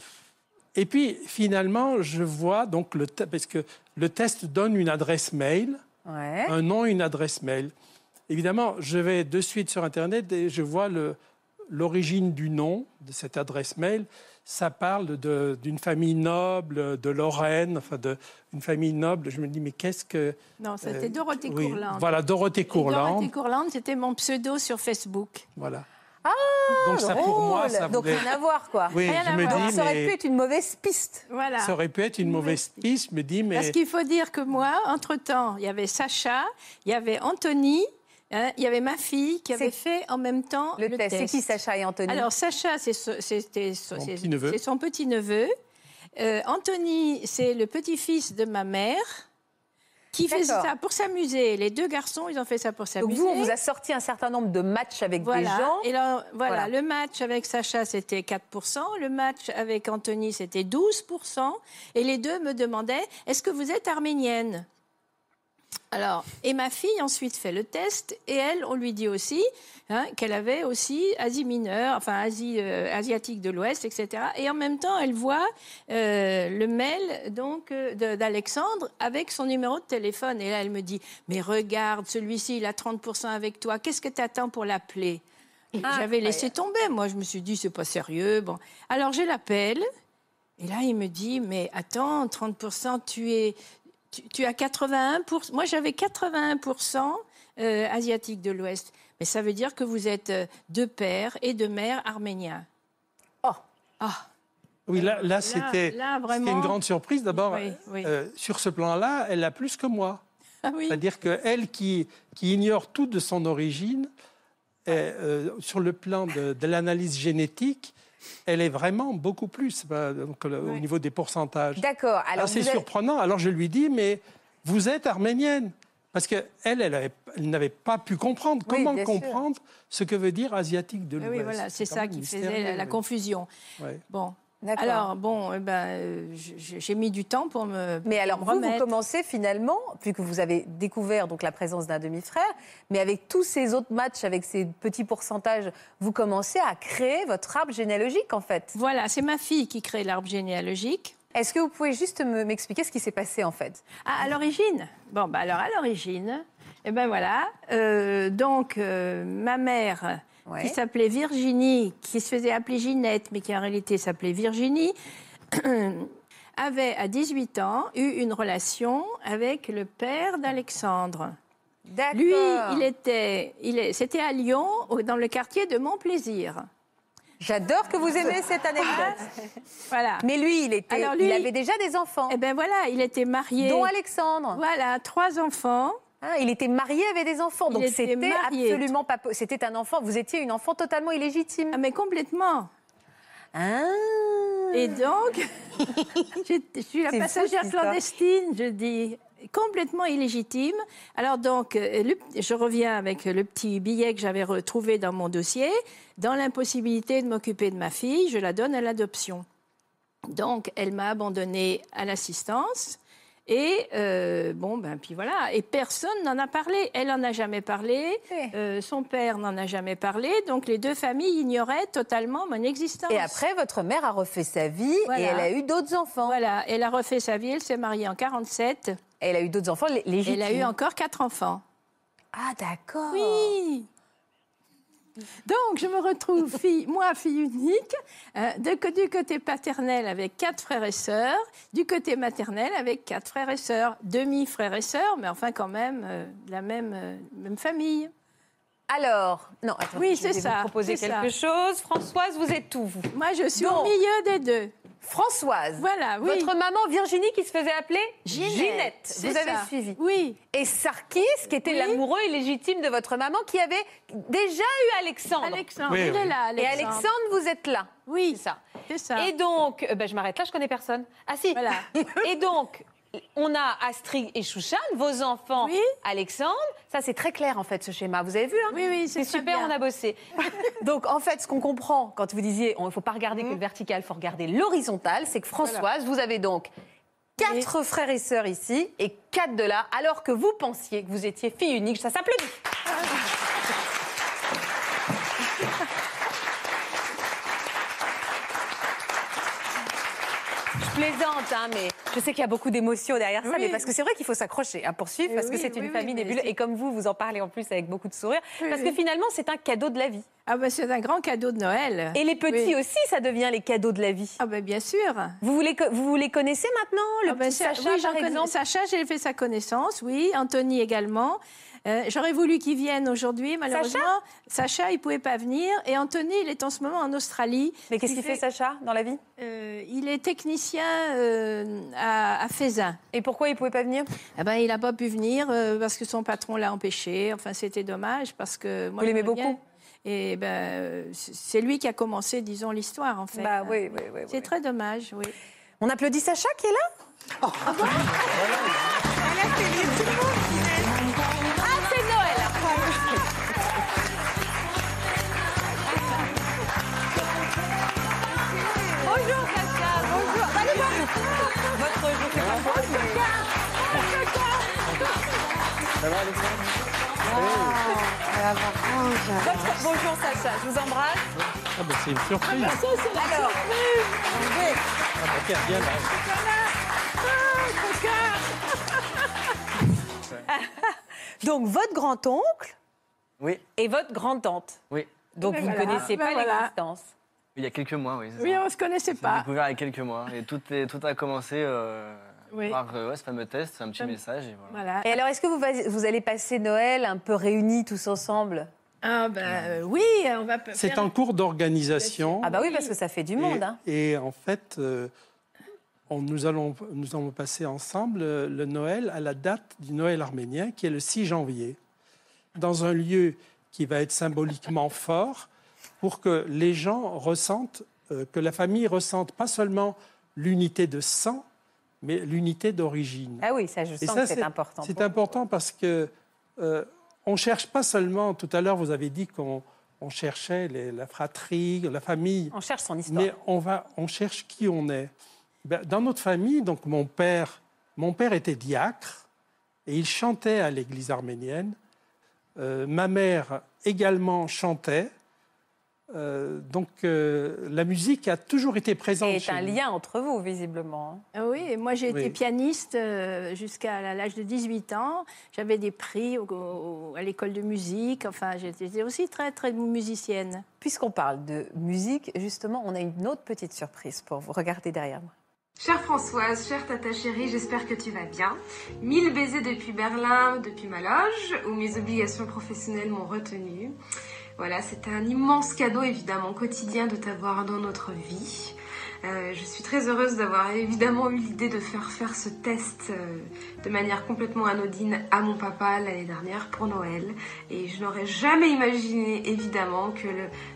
Speaker 2: Et puis, finalement, je vois donc le parce que le test donne une adresse mail,
Speaker 1: Ouais.
Speaker 2: un nom, une adresse mail. Évidemment, je vais de suite sur Internet et je vois l'origine du nom de cette adresse mail. Ça parle d'une famille noble de Lorraine, enfin de une famille noble. Je me dis mais qu'est-ce que
Speaker 3: Non, c'était
Speaker 2: euh,
Speaker 3: Dorothée
Speaker 2: oui,
Speaker 3: Courland.
Speaker 2: Voilà, Dorothée Courland.
Speaker 3: Dorothée Courland, c'était mon pseudo sur Facebook.
Speaker 2: Voilà. Donc ça pour moi, ça
Speaker 1: Ah, Donc
Speaker 2: voulait-
Speaker 1: rien à voir, quoi.
Speaker 2: Oui,
Speaker 3: Rien
Speaker 2: je
Speaker 3: à
Speaker 2: me
Speaker 3: voir.
Speaker 2: Dis
Speaker 1: ça aurait
Speaker 2: mais
Speaker 1: pu être une mauvaise piste.
Speaker 3: Voilà.
Speaker 2: ça aurait pu être une mauvaise piste. Me dis mais
Speaker 3: Parce qu'il faut dire que moi, entre-temps, il y avait Sacha, il y avait Anthony, hein, il y avait ma fille qui avait fait en même temps
Speaker 1: Le,
Speaker 3: le,
Speaker 1: test. C'est qui Sacha et Anthony?
Speaker 3: Alors Sacha, c'est c'était so-
Speaker 2: Mon
Speaker 3: c'est-
Speaker 2: petit-neveu.
Speaker 3: c'est son petit-neveu. Euh, Anthony, c'est le petit-fils de ma mère qui fait
Speaker 1: D'accord.
Speaker 3: ça pour s'amuser? Les deux garçons, ils ont fait ça pour
Speaker 1: Donc
Speaker 3: s'amuser.
Speaker 1: vous, on vous a sorti un certain nombre de matchs avec des
Speaker 3: Voilà.
Speaker 1: gens.
Speaker 3: Et là, voilà,
Speaker 1: Voilà.
Speaker 3: le match avec Sacha, c'était 4%. Le match avec Anthony, c'était 12%. Et les deux me demandaient Est-ce que vous êtes arménienne? Alors, et ma fille ensuite fait le test et elle, on lui dit aussi hein, qu'elle avait aussi Asie mineure, enfin Asie euh, asiatique de l'Ouest, etc. Et en même temps, elle voit euh, le mail donc euh, d'Alexandre avec son numéro de téléphone. Et là, elle me dit mais regarde, celui-ci, il a 30% avec toi. Qu'est-ce que tu attends pour l'appeler? J'avais laissé tomber. Moi, je me suis dit c'est pas sérieux. Bon, alors je l'appelle. Et là, il me dit, mais attends, 30%, tu es, tu, tu as 81%. Moi, j'avais 81% euh, asiatique de l'Ouest. Mais ça veut dire que vous êtes euh, de père et de mère arméniens.
Speaker 1: Oh.
Speaker 3: Ah,
Speaker 2: Oui, là, là c'était
Speaker 3: là,
Speaker 2: c'était
Speaker 3: vraiment.
Speaker 2: une grande surprise. D'abord,
Speaker 3: Oui, oui.
Speaker 2: euh, sur ce plan-là, elle a plus que moi.
Speaker 3: ah oui.
Speaker 2: C'est-à-dire qu'elle qui, qui ignore tout de son origine, est, euh, sur le plan de, de l'analyse génétique, elle est vraiment beaucoup plus bah, donc, le- au niveau des pourcentages.
Speaker 1: D'accord.
Speaker 2: Alors c'est surprenant. Alors je lui dis, mais vous êtes arménienne. Parce qu'elle, elle, avait- elle n'avait pas pu comprendre.
Speaker 1: Oui,
Speaker 2: Comment
Speaker 1: sûr.
Speaker 2: comprendre ce que veut dire asiatique de
Speaker 3: Oui,
Speaker 2: l'Ouest?
Speaker 3: oui, voilà, c'est ça qui faisait la, confusion.
Speaker 2: Ouais.
Speaker 3: Bon. Alors, bon, eh ben, euh, j'ai mis du temps pour me.
Speaker 1: Mais alors,
Speaker 3: me
Speaker 1: vous, vous commencez finalement, puisque vous avez découvert donc la présence d'un demi-frère, mais avec tous ces autres matchs, avec ces petits pourcentages, vous commencez à créer votre arbre généalogique, en fait.
Speaker 3: Voilà, c'est ma fille qui crée l'arbre généalogique.
Speaker 1: Est-ce que vous pouvez juste me- m'expliquer ce qui s'est passé, en fait?
Speaker 3: Ah, à l'origine? Bon, bah alors à l'origine, eh ben voilà. euh, donc, euh, ma mère,
Speaker 1: Ouais.
Speaker 3: qui s'appelait Virginie, qui se faisait appeler Ginette, mais qui en réalité s'appelait Virginie, avait à 18 ans eu une relation avec le père d'Alexandre. Lui, il était, il est, c'était à Lyon, dans le quartier de Montplaisir.
Speaker 1: J'adore que vous aimez cette anecdote.
Speaker 3: Voilà.
Speaker 1: Mais lui, il, était,
Speaker 3: Alors, lui-
Speaker 1: il avait déjà des enfants,
Speaker 3: Eh ben voilà, il était marié.
Speaker 1: dont Alexandre.
Speaker 3: Voilà, trois enfants.
Speaker 1: Hein, il était marié avec des enfants, donc
Speaker 3: était
Speaker 1: c'était absolument pas. C'était un enfant. Vous étiez une enfant totalement illégitime.
Speaker 3: Ah, mais complètement.
Speaker 1: Ah.
Speaker 3: Et donc, je, je suis la
Speaker 1: fou,
Speaker 3: passagère clandestine, je dis, complètement illégitime. Alors donc, euh, le- je reviens avec le petit billet que j'avais retrouvé dans mon dossier. Dans l'impossibilité de m'occuper de ma fille, je la donne à l'adoption. Donc, elle m'a abandonnée à l'assistance. Et euh, bon, ben puis voilà. Et personne n'en a parlé. Elle n'en a jamais parlé.
Speaker 1: Eh.
Speaker 3: euh, son père n'en a jamais parlé. Donc, les deux familles ignoraient totalement mon existence.
Speaker 1: Et après, votre mère a refait sa vie
Speaker 3: Voilà.
Speaker 1: et elle a eu d'autres enfants.
Speaker 3: Voilà, elle a refait sa vie, elle s'est mariée en 47.
Speaker 1: Elle a eu d'autres enfants lé- légitimes.
Speaker 3: Elle a eu encore quatre enfants.
Speaker 1: Ah, d'accord.
Speaker 3: Oui Donc, je me retrouve, fille, moi, fille unique, euh, de, du côté paternel avec quatre frères et sœurs, du côté maternel avec quatre frères et sœurs, demi-frères et sœurs, mais enfin quand même euh, la même, euh, même famille.
Speaker 1: Alors, non, attendez,
Speaker 3: Oui,
Speaker 1: je
Speaker 3: c'est
Speaker 1: vais
Speaker 3: ça,
Speaker 1: vous proposer quelque
Speaker 3: ça.
Speaker 1: chose. Françoise, vous êtes tout, vous?
Speaker 3: Moi, je suis
Speaker 1: Donc,
Speaker 3: au milieu des deux.
Speaker 1: Françoise.
Speaker 3: Voilà, oui.
Speaker 1: Votre maman Virginie qui se faisait appeler
Speaker 3: Ginette,
Speaker 1: Vous avez
Speaker 3: ça.
Speaker 1: suivi.
Speaker 3: Oui,
Speaker 1: Et Sarkis, qui était
Speaker 3: Oui.
Speaker 1: l'amoureux illégitime de votre maman, qui avait déjà eu Alexandre.
Speaker 3: Alexandre,
Speaker 2: Oui,
Speaker 3: il
Speaker 2: oui.
Speaker 3: est là,
Speaker 1: Et
Speaker 3: Alexandre.
Speaker 1: Vous êtes là.
Speaker 3: Oui,
Speaker 1: C'est ça.
Speaker 3: c'est ça.
Speaker 1: Et donc, euh, ben, je m'arrête là, je connais personne. Ah si.
Speaker 3: Voilà.
Speaker 1: Et donc, on a Astrid et Chouchan, vos enfants,
Speaker 3: Oui.
Speaker 1: Alexandre. Ça, c'est très clair en fait ce schéma. Vous avez vu hein
Speaker 3: Oui, oui, c'est
Speaker 1: super,
Speaker 3: bien.
Speaker 1: on a bossé. Donc, en fait, ce qu'on comprend quand vous disiez, il ne faut pas regarder
Speaker 3: Mmh.
Speaker 1: que le vertical, il faut regarder l'horizontal, c'est que Françoise, vous avez donc quatre frères et sœurs ici et quatre de là, alors que vous pensiez que vous étiez fille unique. Ça s'applaudit. plaisante, hein, mais je sais qu'il y a beaucoup d'émotions derrière ça,
Speaker 3: Oui.
Speaker 1: mais parce que c'est vrai qu'il faut s'accrocher à poursuivre, parce que c'est une
Speaker 3: oui,
Speaker 1: famille nébuleuse.
Speaker 3: c'est-
Speaker 1: Et comme vous, vous en parlez en plus avec beaucoup de sourire, parce que finalement, c'est un cadeau de la vie.
Speaker 3: Ah ben c'est un grand cadeau de Noël.
Speaker 1: Et les petits aussi, ça devient les cadeaux de la vie.
Speaker 3: Ah ben bien sûr.
Speaker 1: Vous, co- vous les connaissez maintenant Le
Speaker 3: Ah ben,
Speaker 1: petit Sacha, par exemple?
Speaker 3: Sacha, j'ai fait sa connaissance, oui. Anthony également. Euh, J'aurais voulu qu'il vienne aujourd'hui, malheureusement. Sacha, il pouvait pas venir. Et Anthony, il est en ce moment en Australie.
Speaker 1: Mais qu'est-ce
Speaker 3: Il
Speaker 1: qu'il fait, Sacha, dans la vie?
Speaker 3: Euh, Il est technicien euh, à, à Fézin.
Speaker 1: Et pourquoi il pouvait pas venir?
Speaker 3: Eh ben, il n'a pas pu venir euh, parce que son patron l'a empêché. Enfin, c'était dommage parce que moi,
Speaker 1: Vous l'aimez beaucoup?
Speaker 3: Et ben, c'est lui qui a commencé, disons, l'histoire, en fait.
Speaker 1: Bah oui, oui, oui.
Speaker 3: C'est très dommage, oui.
Speaker 1: On applaudit Sacha qui est là? Ah, c'est
Speaker 10: Ça va, Alexandre
Speaker 1: Bonjour Sacha, je vous embrasse.
Speaker 2: Ah ben, c'est une surprise.
Speaker 1: Alors,
Speaker 2: Ah ben, tiens, viens là.
Speaker 1: donc votre grand-oncle
Speaker 10: Oui,
Speaker 1: et votre grand-tante.
Speaker 10: oui.
Speaker 1: Donc
Speaker 3: Ben
Speaker 1: vous ne
Speaker 3: voilà,
Speaker 1: connaissiez
Speaker 3: ben
Speaker 1: pas
Speaker 3: voilà.
Speaker 1: l'existence.
Speaker 10: Il y a quelques mois, oui. c'est
Speaker 3: Oui,
Speaker 10: ça.
Speaker 3: on ne se connaissait
Speaker 10: J'ai
Speaker 3: pas.
Speaker 10: découvert il y a quelques mois. Et tout, est- tout a commencé euh,
Speaker 3: Oui.
Speaker 10: par euh, ouais, ce fameux test, un petit
Speaker 3: Comme-
Speaker 10: message. Et voilà.
Speaker 3: Voilà.
Speaker 1: Et alors, est-ce que vous, allez passer Noël un peu réunis tous ensemble?
Speaker 3: Ah ben euh, oui, on va
Speaker 2: C'est en cours d'organisation.
Speaker 1: Ah bah oui, parce que ça fait du monde.
Speaker 2: Et,
Speaker 1: hein.
Speaker 2: et en fait, euh, on- nous, allons, nous allons passer ensemble euh, le Noël à la date du Noël arménien, qui est le 6 janvier, dans un lieu qui va être symboliquement fort, pour que les gens ressentent, euh, que la famille ressente pas seulement l'unité de sang, mais l'unité d'origine.
Speaker 1: Ah oui, ça, je sens
Speaker 2: ça,
Speaker 1: que c'est important.
Speaker 2: C'est
Speaker 1: vous.
Speaker 2: important parce que euh, on cherche pas seulement. Tout à l'heure, vous avez dit qu'on on cherchait les- la fratrie, la famille.
Speaker 1: On cherche son histoire.
Speaker 2: Mais on, va, on cherche qui on est. Ben, dans notre famille, donc mon père, mon père était diacre et il chantait à l'église arménienne. Euh, ma mère également chantait. Euh, donc euh, la musique a toujours été présente. Chez
Speaker 1: un
Speaker 2: nous.
Speaker 1: lien entre vous, visiblement.
Speaker 3: Ah Oui, et moi j'ai été
Speaker 2: Oui.
Speaker 3: pianiste euh, jusqu'à l'âge de 18 ans. J'avais des prix au- au- à l'école de musique. Enfin, j'étais aussi très, très musicienne.
Speaker 1: Puisqu'on parle de musique, justement, on a une autre petite surprise pour vous. Regardez derrière moi.
Speaker 11: Chère Françoise, chère Tata chérie, j'espère que tu vas bien. Mille baisers depuis Berlin, depuis ma loge, où mes obligations professionnelles m'ont retenue. Voilà, c'était un immense cadeau évidemment quotidien de t'avoir dans notre vie. Euh, je suis très heureuse d'avoir évidemment eu l'idée de faire faire ce test euh, de manière complètement anodine à mon papa l'année dernière pour Noël. Et je n'aurais jamais imaginé évidemment que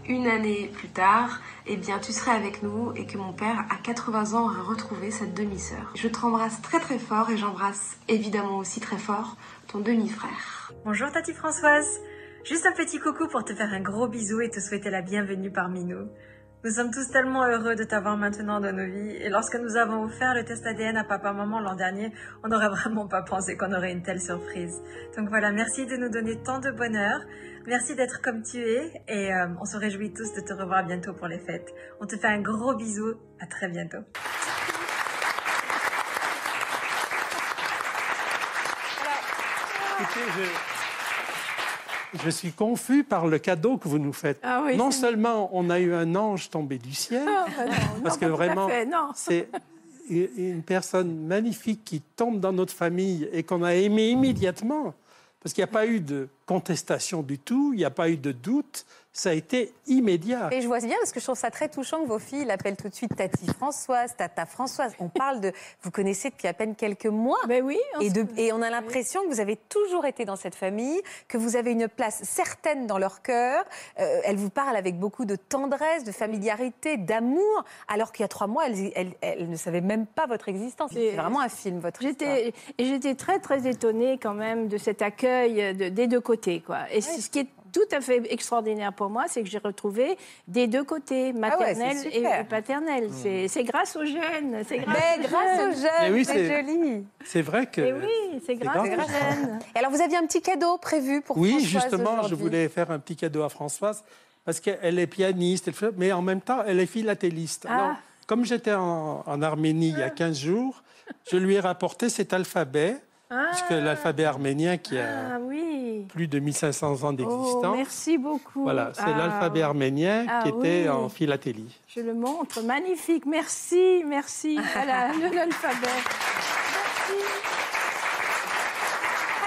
Speaker 11: une année plus tard, eh bien tu serais avec nous et que mon père à 80 ans aurait retrouvé cette demi-sœur. Je t'embrasse très très fort et j'embrasse évidemment aussi très fort ton demi-frère.
Speaker 12: Bonjour Tati Françoise. Juste un petit coucou pour te faire un gros bisou et te souhaiter la bienvenue parmi nous. Nous sommes tous tellement heureux de t'avoir maintenant dans nos vies et lorsque nous avons offert le test ADN à papa-maman l'an dernier, on n'aurait vraiment pas pensé qu'on aurait une telle surprise. Donc voilà, merci de nous donner tant de bonheur, merci d'être comme tu es et euh, on se réjouit tous de te revoir bientôt pour les fêtes. On te fait un gros bisou, à très bientôt.
Speaker 2: Écoutez, je, suis confus par le cadeau que vous nous faites.
Speaker 3: Ah oui,
Speaker 2: non seulement on a eu un ange tombé du ciel,
Speaker 3: Ah, bah non,
Speaker 2: parce
Speaker 3: non,
Speaker 2: que vraiment, c'est une personne magnifique qui tombe dans notre famille et qu'on a aimé immédiatement, parce qu'il n'y a pas eu de contestation du tout, il n'y a pas eu de doute, ça a été immédiat.
Speaker 1: Et je vois bien parce que je trouve ça très touchant que vos filles l'appellent tout de suite Tati Françoise, Tata Françoise. On parle de. Vous connaissez depuis à peine quelques mois.
Speaker 3: Ben oui. on
Speaker 1: Et,
Speaker 3: se-
Speaker 1: de- et on a l'impression que vous avez toujours été dans cette famille, que vous avez une place certaine dans leur cœur. Euh, elles vous parlent avec beaucoup de tendresse, de familiarité, d'amour, alors qu'il y a trois mois, elles, elles- elles ne savaient même pas votre existence. C'est vraiment un film, votre histoire.
Speaker 3: J'étais et j'étais très très étonnée quand même de cet accueil de- des deux côtés quoi. Et ce qui est tout à fait extraordinaire pour moi, c'est que j'ai retrouvé des deux côtés, maternel
Speaker 1: c'est
Speaker 3: et, paternel. C'est- C'est grâce aux jeunes, c'est grâce,
Speaker 1: Mais
Speaker 3: aux
Speaker 1: grâce aux
Speaker 3: jeunes.
Speaker 1: jeunes,
Speaker 2: Mais oui,
Speaker 1: c'est joli.
Speaker 2: C'est vrai que...
Speaker 3: Et oui, c'est grâce
Speaker 2: grâce
Speaker 3: aux
Speaker 2: aux
Speaker 3: jeunes.
Speaker 1: Et alors, vous aviez un petit cadeau prévu pour
Speaker 2: Oui,
Speaker 1: Françoise
Speaker 2: justement, je voulais faire un petit cadeau à Françoise parce qu'elle est pianiste, elle fait- mais en même temps, elle est philatéliste.
Speaker 3: Ah.
Speaker 2: Alors, comme j'étais en, en Arménie il y a 15 jours, je lui ai rapporté cet alphabet, puisque l'alphabet arménien qui a
Speaker 3: Ah oui.
Speaker 2: plus de 1500 ans
Speaker 3: Oh,
Speaker 2: d'existence.
Speaker 3: merci beaucoup.
Speaker 2: Voilà, c'est
Speaker 3: Ah,
Speaker 2: l'alphabet arménien
Speaker 3: Ah
Speaker 2: qui était
Speaker 3: oui.
Speaker 2: en philatélie.
Speaker 3: Je le montre, magnifique. Merci, merci. Voilà, l'alphabet. Merci.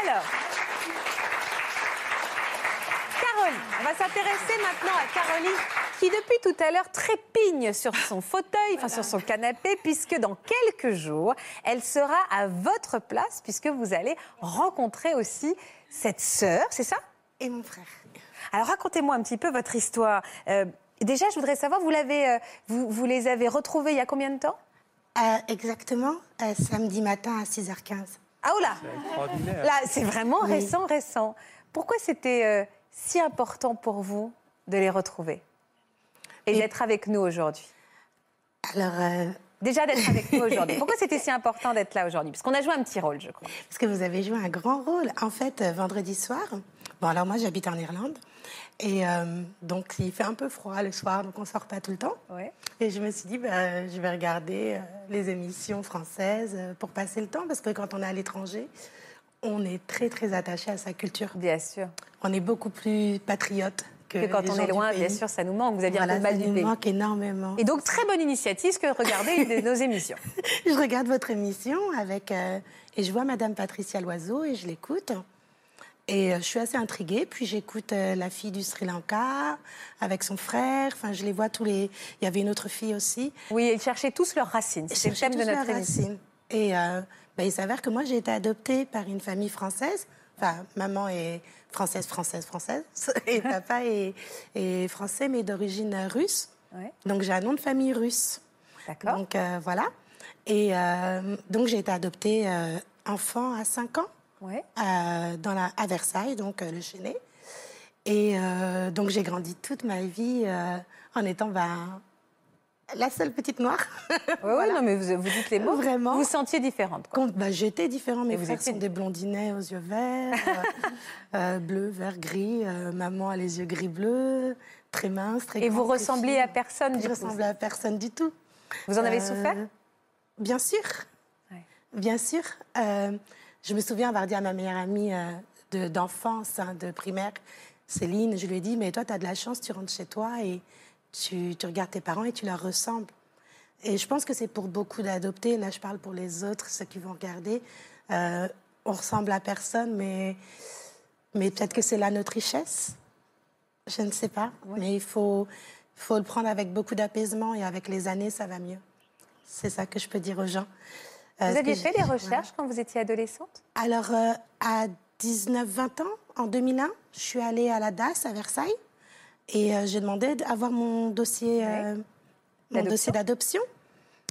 Speaker 1: Alors, Caroline, on va s'intéresser maintenant à Caroline qui depuis tout à l'heure trépigne sur son fauteuil, enfin sur son canapé, puisque dans quelques jours, elle sera à votre place, puisque vous allez rencontrer aussi cette sœur, c'est ça?
Speaker 4: Et mon frère.
Speaker 1: Alors racontez-moi un petit peu votre histoire. Euh, déjà, je voudrais savoir, vous, l'avez, euh, vous, vous les avez retrouvés il y a combien de temps?
Speaker 4: Euh, exactement, euh, samedi matin à 6h15.
Speaker 1: Ah, oh là
Speaker 2: C'est extraordinaire.
Speaker 1: Là, c'est vraiment
Speaker 4: Oui.
Speaker 1: récent, récent. Pourquoi c'était euh, si important pour vous de les retrouver? Et
Speaker 4: Et-
Speaker 1: d'être avec nous aujourd'hui
Speaker 4: Alors, euh,
Speaker 1: déjà d'être avec nous aujourd'hui. Pourquoi c'était si important d'être là aujourd'hui? Parce qu'on a joué un petit rôle, je crois.
Speaker 4: Parce que vous avez joué un grand rôle. En fait, euh, vendredi soir, bon alors moi j'habite en Irlande, et euh, donc il fait un peu froid le soir, donc on sort pas tout le temps.
Speaker 1: Ouais.
Speaker 4: Et je me suis dit, bah, je vais regarder les émissions françaises pour passer le temps, parce que quand on est à l'étranger, on est très très attaché à sa culture.
Speaker 1: Bien sûr.
Speaker 4: On est beaucoup plus patriote que,
Speaker 1: quand on est loin, bien sûr, ça nous manque. Vous aviez
Speaker 4: Voilà,
Speaker 1: un peu mal
Speaker 4: ça
Speaker 1: du
Speaker 4: nous
Speaker 1: pays.
Speaker 4: manque énormément.
Speaker 1: Et donc, très bonne initiative que de regarder nos émissions.
Speaker 4: je regarde votre émission avec euh, et je vois Madame Patricia Loiseau et je l'écoute. Et euh, je suis assez intriguée. Puis j'écoute euh, la fille du Sri Lanka avec son frère. Enfin, je les vois tous les. Il y avait une autre fille aussi.
Speaker 1: Oui, ils cherchaient tous leurs racines. C'est le thème de notre
Speaker 4: leurs
Speaker 1: émission.
Speaker 4: racines. Et ben, il s'avère que moi, j'ai été adoptée par une famille française. Enfin, maman est française, française, française. Et papa est, est français, mais d'origine russe.
Speaker 1: Ouais.
Speaker 4: Donc j'ai un nom de famille russe.
Speaker 1: D'accord.
Speaker 4: Donc euh, voilà. Et euh, donc j'ai été adoptée euh, enfant à 5 ans
Speaker 1: Ouais.
Speaker 4: dans la, à Versailles, donc le Chenet. Et donc j'ai grandi toute ma vie en étant ben, la seule petite noire.
Speaker 1: Oui, oui, non, mais vous, vous dites les mots.
Speaker 4: Vraiment.
Speaker 1: Vous vous sentiez différente. quoi.
Speaker 4: Quand- bah, J'étais différente. Mes
Speaker 1: vous
Speaker 4: frères
Speaker 1: étiez-
Speaker 4: sont des blondinets aux yeux verts, euh, euh, bleu, vert, gris. Euh, maman a les yeux gris-bleus, très mince, très
Speaker 1: Et vous
Speaker 4: grande,
Speaker 1: ressembliez à personne, du
Speaker 4: Je
Speaker 1: coup.
Speaker 4: ressemblais à personne du tout.
Speaker 1: Vous en avez
Speaker 4: Euh,
Speaker 1: souffert?
Speaker 4: Bien sûr.
Speaker 1: Ouais.
Speaker 4: Bien sûr. Je me souviens avoir dit à ma meilleure amie euh, de- d'enfance, hein, de primaire, Céline, je lui ai dit, mais toi, tu as de la chance, tu rentres chez toi et tu, tu regardes tes parents et tu leur ressembles. Et je pense que c'est pour beaucoup d'adoptés, là je parle pour les autres, ceux qui vont regarder, euh, on ressemble à personne, mais, mais peut-être que c'est là notre richesse. Je ne sais pas, mais il faut, faut le prendre avec beaucoup d'apaisement et avec les années, ça va mieux. C'est ça que je peux dire aux gens. Euh,
Speaker 1: Vous aviez fait des recherches quand vous étiez adolescente?
Speaker 4: Alors, euh, à 19-20 ans, en 2001, je suis allée à la DAS à Versailles et euh, j'ai demandé d'avoir mon dossier, euh, mon
Speaker 1: D'adoption.
Speaker 4: dossier d'adoption.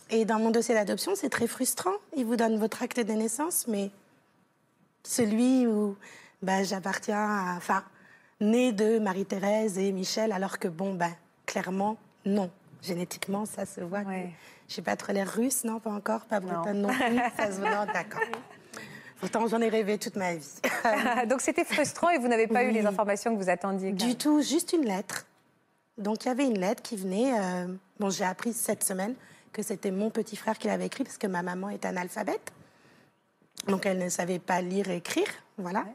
Speaker 4: Et dans mon dossier d'adoption, c'est très frustrant. Ils vous donnent votre acte de naissance, mais celui où ben, j'appartiens à. Enfin, né de Marie-Thérèse et Michel, alors que, bon, ben, clairement, non. Génétiquement, ça se voit.
Speaker 1: Ouais.
Speaker 4: Je n'ai pas trop l'air russe, non, pas encore, pas
Speaker 1: Non.
Speaker 4: bretonne non, plus. Ça se voit, non, d'accord. Pourtant, j'en ai rêvé toute ma vie.
Speaker 1: Donc c'était frustrant et vous n'avez pas eu les informations que vous attendiez.
Speaker 4: Du tout, juste une lettre. Donc il y avait une lettre qui venait. euh, bon, j'ai appris cette semaine que c'était mon petit frère qui l'avait écrit parce que ma maman est analphabète. Donc elle ne savait pas lire et écrire, voilà.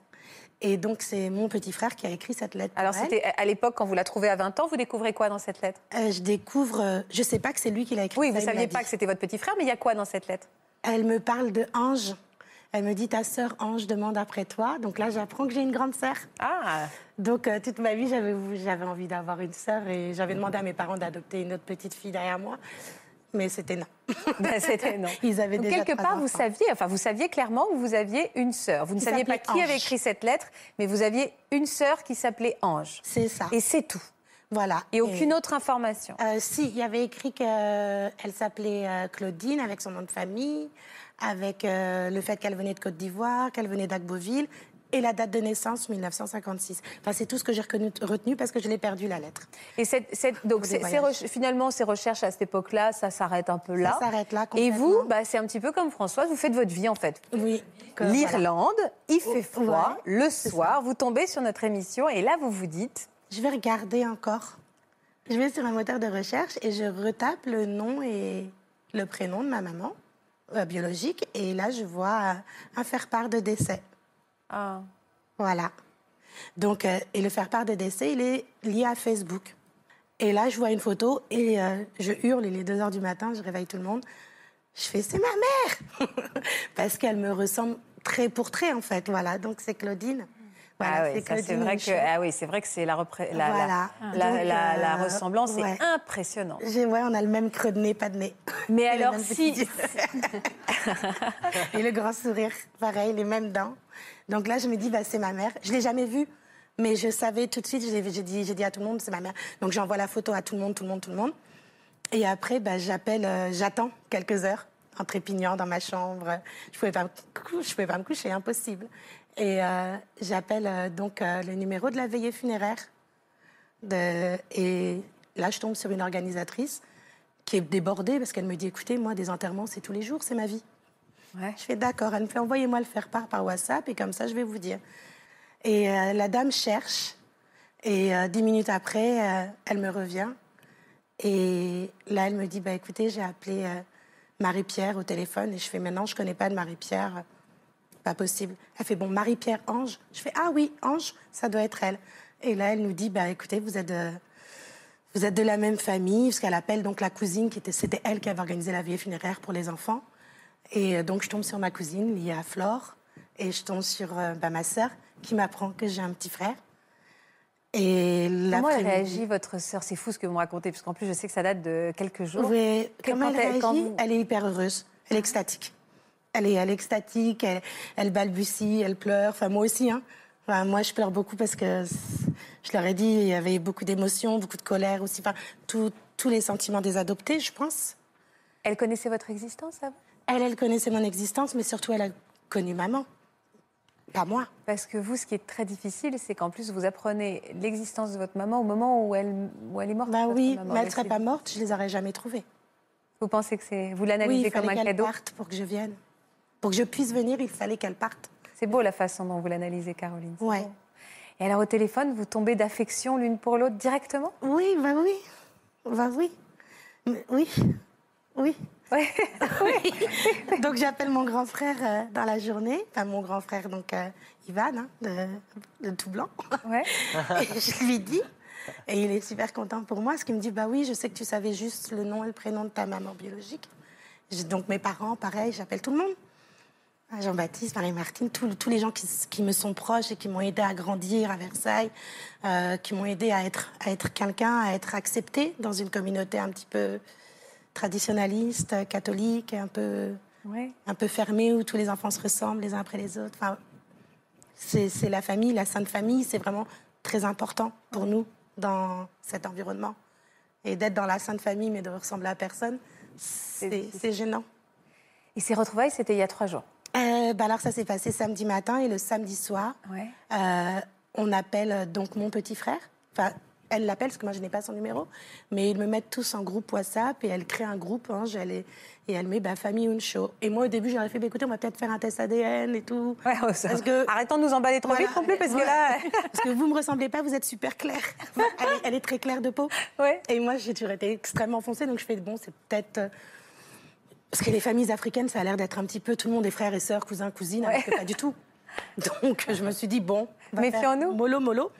Speaker 4: Et donc c'est mon petit frère qui a écrit cette lettre.
Speaker 1: Alors c'était à l'époque quand vous la trouvez à 20 ans, vous découvrez quoi dans cette lettre?
Speaker 4: Euh, je découvre, euh, je sais pas que c'est lui qui l'a écrit.
Speaker 1: Oui, vous
Speaker 4: l'a
Speaker 1: saviez pas que c'était votre petit frère, mais il y a quoi dans cette lettre?
Speaker 4: Elle me parle de Ange. Elle me dit ta sœur Ange demande après toi. Donc là j'apprends que j'ai une grande sœur.
Speaker 1: Ah,
Speaker 4: Donc, euh, toute ma vie, j'avais, j'avais envie d'avoir une sœur et j'avais demandé à mes parents d'adopter une autre petite fille derrière moi. Mais c'était non.
Speaker 1: ben, c'était non.
Speaker 4: Ils avaient
Speaker 1: Donc,
Speaker 4: déjà
Speaker 1: quelque part, vous saviez, enfin, vous saviez clairement que vous aviez une sœur. Vous ne
Speaker 4: Qui
Speaker 1: saviez pas qui avait écrit cette lettre, mais vous aviez une sœur qui s'appelait Ange.
Speaker 4: C'est ça.
Speaker 1: Et c'est tout.
Speaker 4: Voilà.
Speaker 1: Et aucune autre information.
Speaker 4: Euh, si, il y avait écrit qu'elle s'appelait euh, Claudine avec son nom de famille, avec euh, le fait qu'elle venait de Côte d'Ivoire, qu'elle venait d'Agboville et la date de naissance 1956. Enfin, c'est tout ce que j'ai retenu parce que je l'ai perdu la lettre.
Speaker 1: Et cette, cette- donc, ces- finalement, ces recherches à cette époque-là, ça s'arrête un peu là.
Speaker 4: Ça s'arrête là
Speaker 1: Et vous,
Speaker 4: complètement.
Speaker 1: bah, c'est un petit peu comme Françoise, vous faites votre vie en fait.
Speaker 4: Oui. voilà.
Speaker 1: L'Irlande, il fait froid,
Speaker 4: Ouais,
Speaker 1: le soir, vous tombez sur notre émission et là, vous vous dites.
Speaker 4: Je vais regarder encore. Je vais sur un moteur de recherche et je retape le nom et le prénom de ma maman euh, biologique. Et là, je vois un faire-part de décès.
Speaker 1: Ah.
Speaker 4: Voilà. Donc, euh, et le faire-part de décès, il est lié à Facebook. Et là, je vois une photo et euh, je hurle, il est 2 heures du matin, je réveille tout le monde. Je fais, c'est ma mère Parce qu'elle me ressemble trait pour trait, en fait. Voilà, donc c'est Claudine. Voilà,
Speaker 1: ah oui, c'est vrai que ah oui, c'est vrai que c'est la, repré- la, la-
Speaker 4: Voilà.
Speaker 1: la,
Speaker 4: Donc,
Speaker 1: la- la
Speaker 4: euh,
Speaker 1: ressemblance
Speaker 4: ouais.
Speaker 1: est impressionnante.
Speaker 4: Ouais, on a le même creux de nez, pas de nez.
Speaker 1: Mais
Speaker 4: Et
Speaker 1: alors si.
Speaker 4: Et le grand sourire, pareil, les mêmes dents. Donc là, je me dis, bah, c'est ma mère. Je l'ai jamais vue, mais je savais tout de suite. J'ai dit, j'ai dit à tout le monde, c'est ma mère. Donc j'envoie la photo à tout le monde, tout le monde, tout le monde. Et après, bah, j'appelle, euh, j'attends quelques heures en trépignant dans ma chambre. Je pouvais pas, me cou- je pouvais pas me coucher, impossible. Et euh, j'appelle euh, donc euh, le numéro de la veillée funéraire. De, et là, je tombe sur une organisatrice qui est débordée parce qu'elle me dit écoutez, moi, des enterrements, c'est tous les jours, c'est ma vie. Je fais d'accord. Elle me fait envoyez-moi le faire part par WhatsApp et comme ça, je vais vous dire. Et la dame cherche et dix minutes après, elle me revient. Et là, elle me dit bah, écoutez, j'ai appelé Marie-Pierre au téléphone et je fais maintenant, je connais pas de Marie-Pierre. Pas possible. Elle fait bon, Marie-Pierre Ange. Je fais ah oui, Ange, ça doit être elle. Et là, elle nous dit bah écoutez, vous êtes de, vous êtes de la même famille, parce qu'elle appelle donc la cousine qui était, c'était elle qui avait organisé la veillée funéraire pour les enfants. Et euh, donc je tombe sur ma cousine liée à Flore, et je tombe sur euh, bah, ma sœur qui m'apprend que j'ai un petit frère. Et
Speaker 1: Comment elle réagit, votre sœur? C'est fou ce que vous me racontez, parce qu'en plus, je sais que ça date de quelques jours.
Speaker 4: Oui, comment elle réagit? Elle est hyper heureuse. Elle est extatique. Elle est, elle est extatique, elle, elle balbutie, elle pleure. Enfin, moi aussi. Hein. Enfin, moi, je pleure beaucoup parce que je leur ai dit, il y avait beaucoup d'émotions, beaucoup de colère aussi. Enfin, tout- tous les sentiments des adoptés, je pense.
Speaker 1: Elle connaissait votre existence avant?
Speaker 4: Elle, elle connaissait mon existence, mais surtout, elle a connu maman. Pas moi.
Speaker 1: Parce que vous, ce qui est très difficile, c'est qu'en plus, vous apprenez l'existence de votre maman au moment où elle, où elle est morte.
Speaker 4: Bah oui,
Speaker 1: maman.
Speaker 4: mais elle
Speaker 1: Donc,
Speaker 4: serait pas morte, je les aurais jamais trouvées.
Speaker 1: Vous pensez que c'est. Vous
Speaker 4: Oui,
Speaker 1: l'analysez comme un cadeau?
Speaker 4: parte pour que je vienne. Pour que je puisse venir, il fallait qu'elle parte.
Speaker 1: C'est beau la façon dont vous l'analysez, Caroline.
Speaker 4: Ouais.
Speaker 1: beau. Et alors, au téléphone, vous tombez d'affection l'une pour l'autre directement?
Speaker 4: Oui, bah oui. Bah oui. Mais Oui. Oui. donc j'appelle mon grand frère euh, dans la journée, enfin mon grand frère donc euh, Ivan hein, de, de tout blanc.
Speaker 1: Ouais.
Speaker 4: et je lui dis et il est super content pour moi parce qu'il me dit bah oui je sais que tu savais juste le nom et le prénom de ta maman biologique. Donc mes parents pareil j'appelle tout le monde. Ah, Jean-Baptiste, Marie-Martine, tous les gens qui, me sont proches et qui m'ont aidé à grandir à Versailles, euh, qui m'ont aidé à être, à être quelqu'un, à être accepté dans une communauté un petit peu traditionnaliste, catholique, un peu,
Speaker 1: Ouais.
Speaker 4: un peu fermée, où tous les enfants se ressemblent les uns après les autres. Enfin, c'est la famille, la sainte famille, c'est vraiment très important pour nous dans cet environnement. Et d'être dans la sainte famille, mais de ressembler à personne, c'est c'est gênant.
Speaker 1: Et ces retrouvailles, c'était il y a trois jours.
Speaker 4: Euh, bah alors ça s'est passé samedi matin et le samedi soir,
Speaker 1: Ouais.
Speaker 4: euh, on appelle euh, donc mon petit frère. Enfin, elle l'appelle parce que moi je n'ai pas son numéro, mais ils me mettent tous en groupe WhatsApp et elle crée un groupe. Hein, j'allais- et elle met bah, famille Uncho. Et moi au début j'aurais fait bah, écoutez on va peut-être faire un test ADN et tout.
Speaker 1: Ouais, oh, ça-
Speaker 4: Parce que-
Speaker 1: Arrêtons de nous emballer trop
Speaker 4: Voilà.
Speaker 1: vite non plus, parce que là.
Speaker 4: Parce que vous me ressemblez pas, vous êtes super claire. elle, est, elle est très claire de peau.
Speaker 1: Ouais.
Speaker 4: Et moi, j'ai toujours été extrêmement foncée, donc je fais bon, c'est peut-être. Parce que les familles africaines, ça a l'air d'être un petit peu tout le monde est frères et sœurs, cousins, cousines, alors que pas du tout. Donc je me suis dit bon,
Speaker 1: Méfions-nous.
Speaker 4: Mollo, mollo.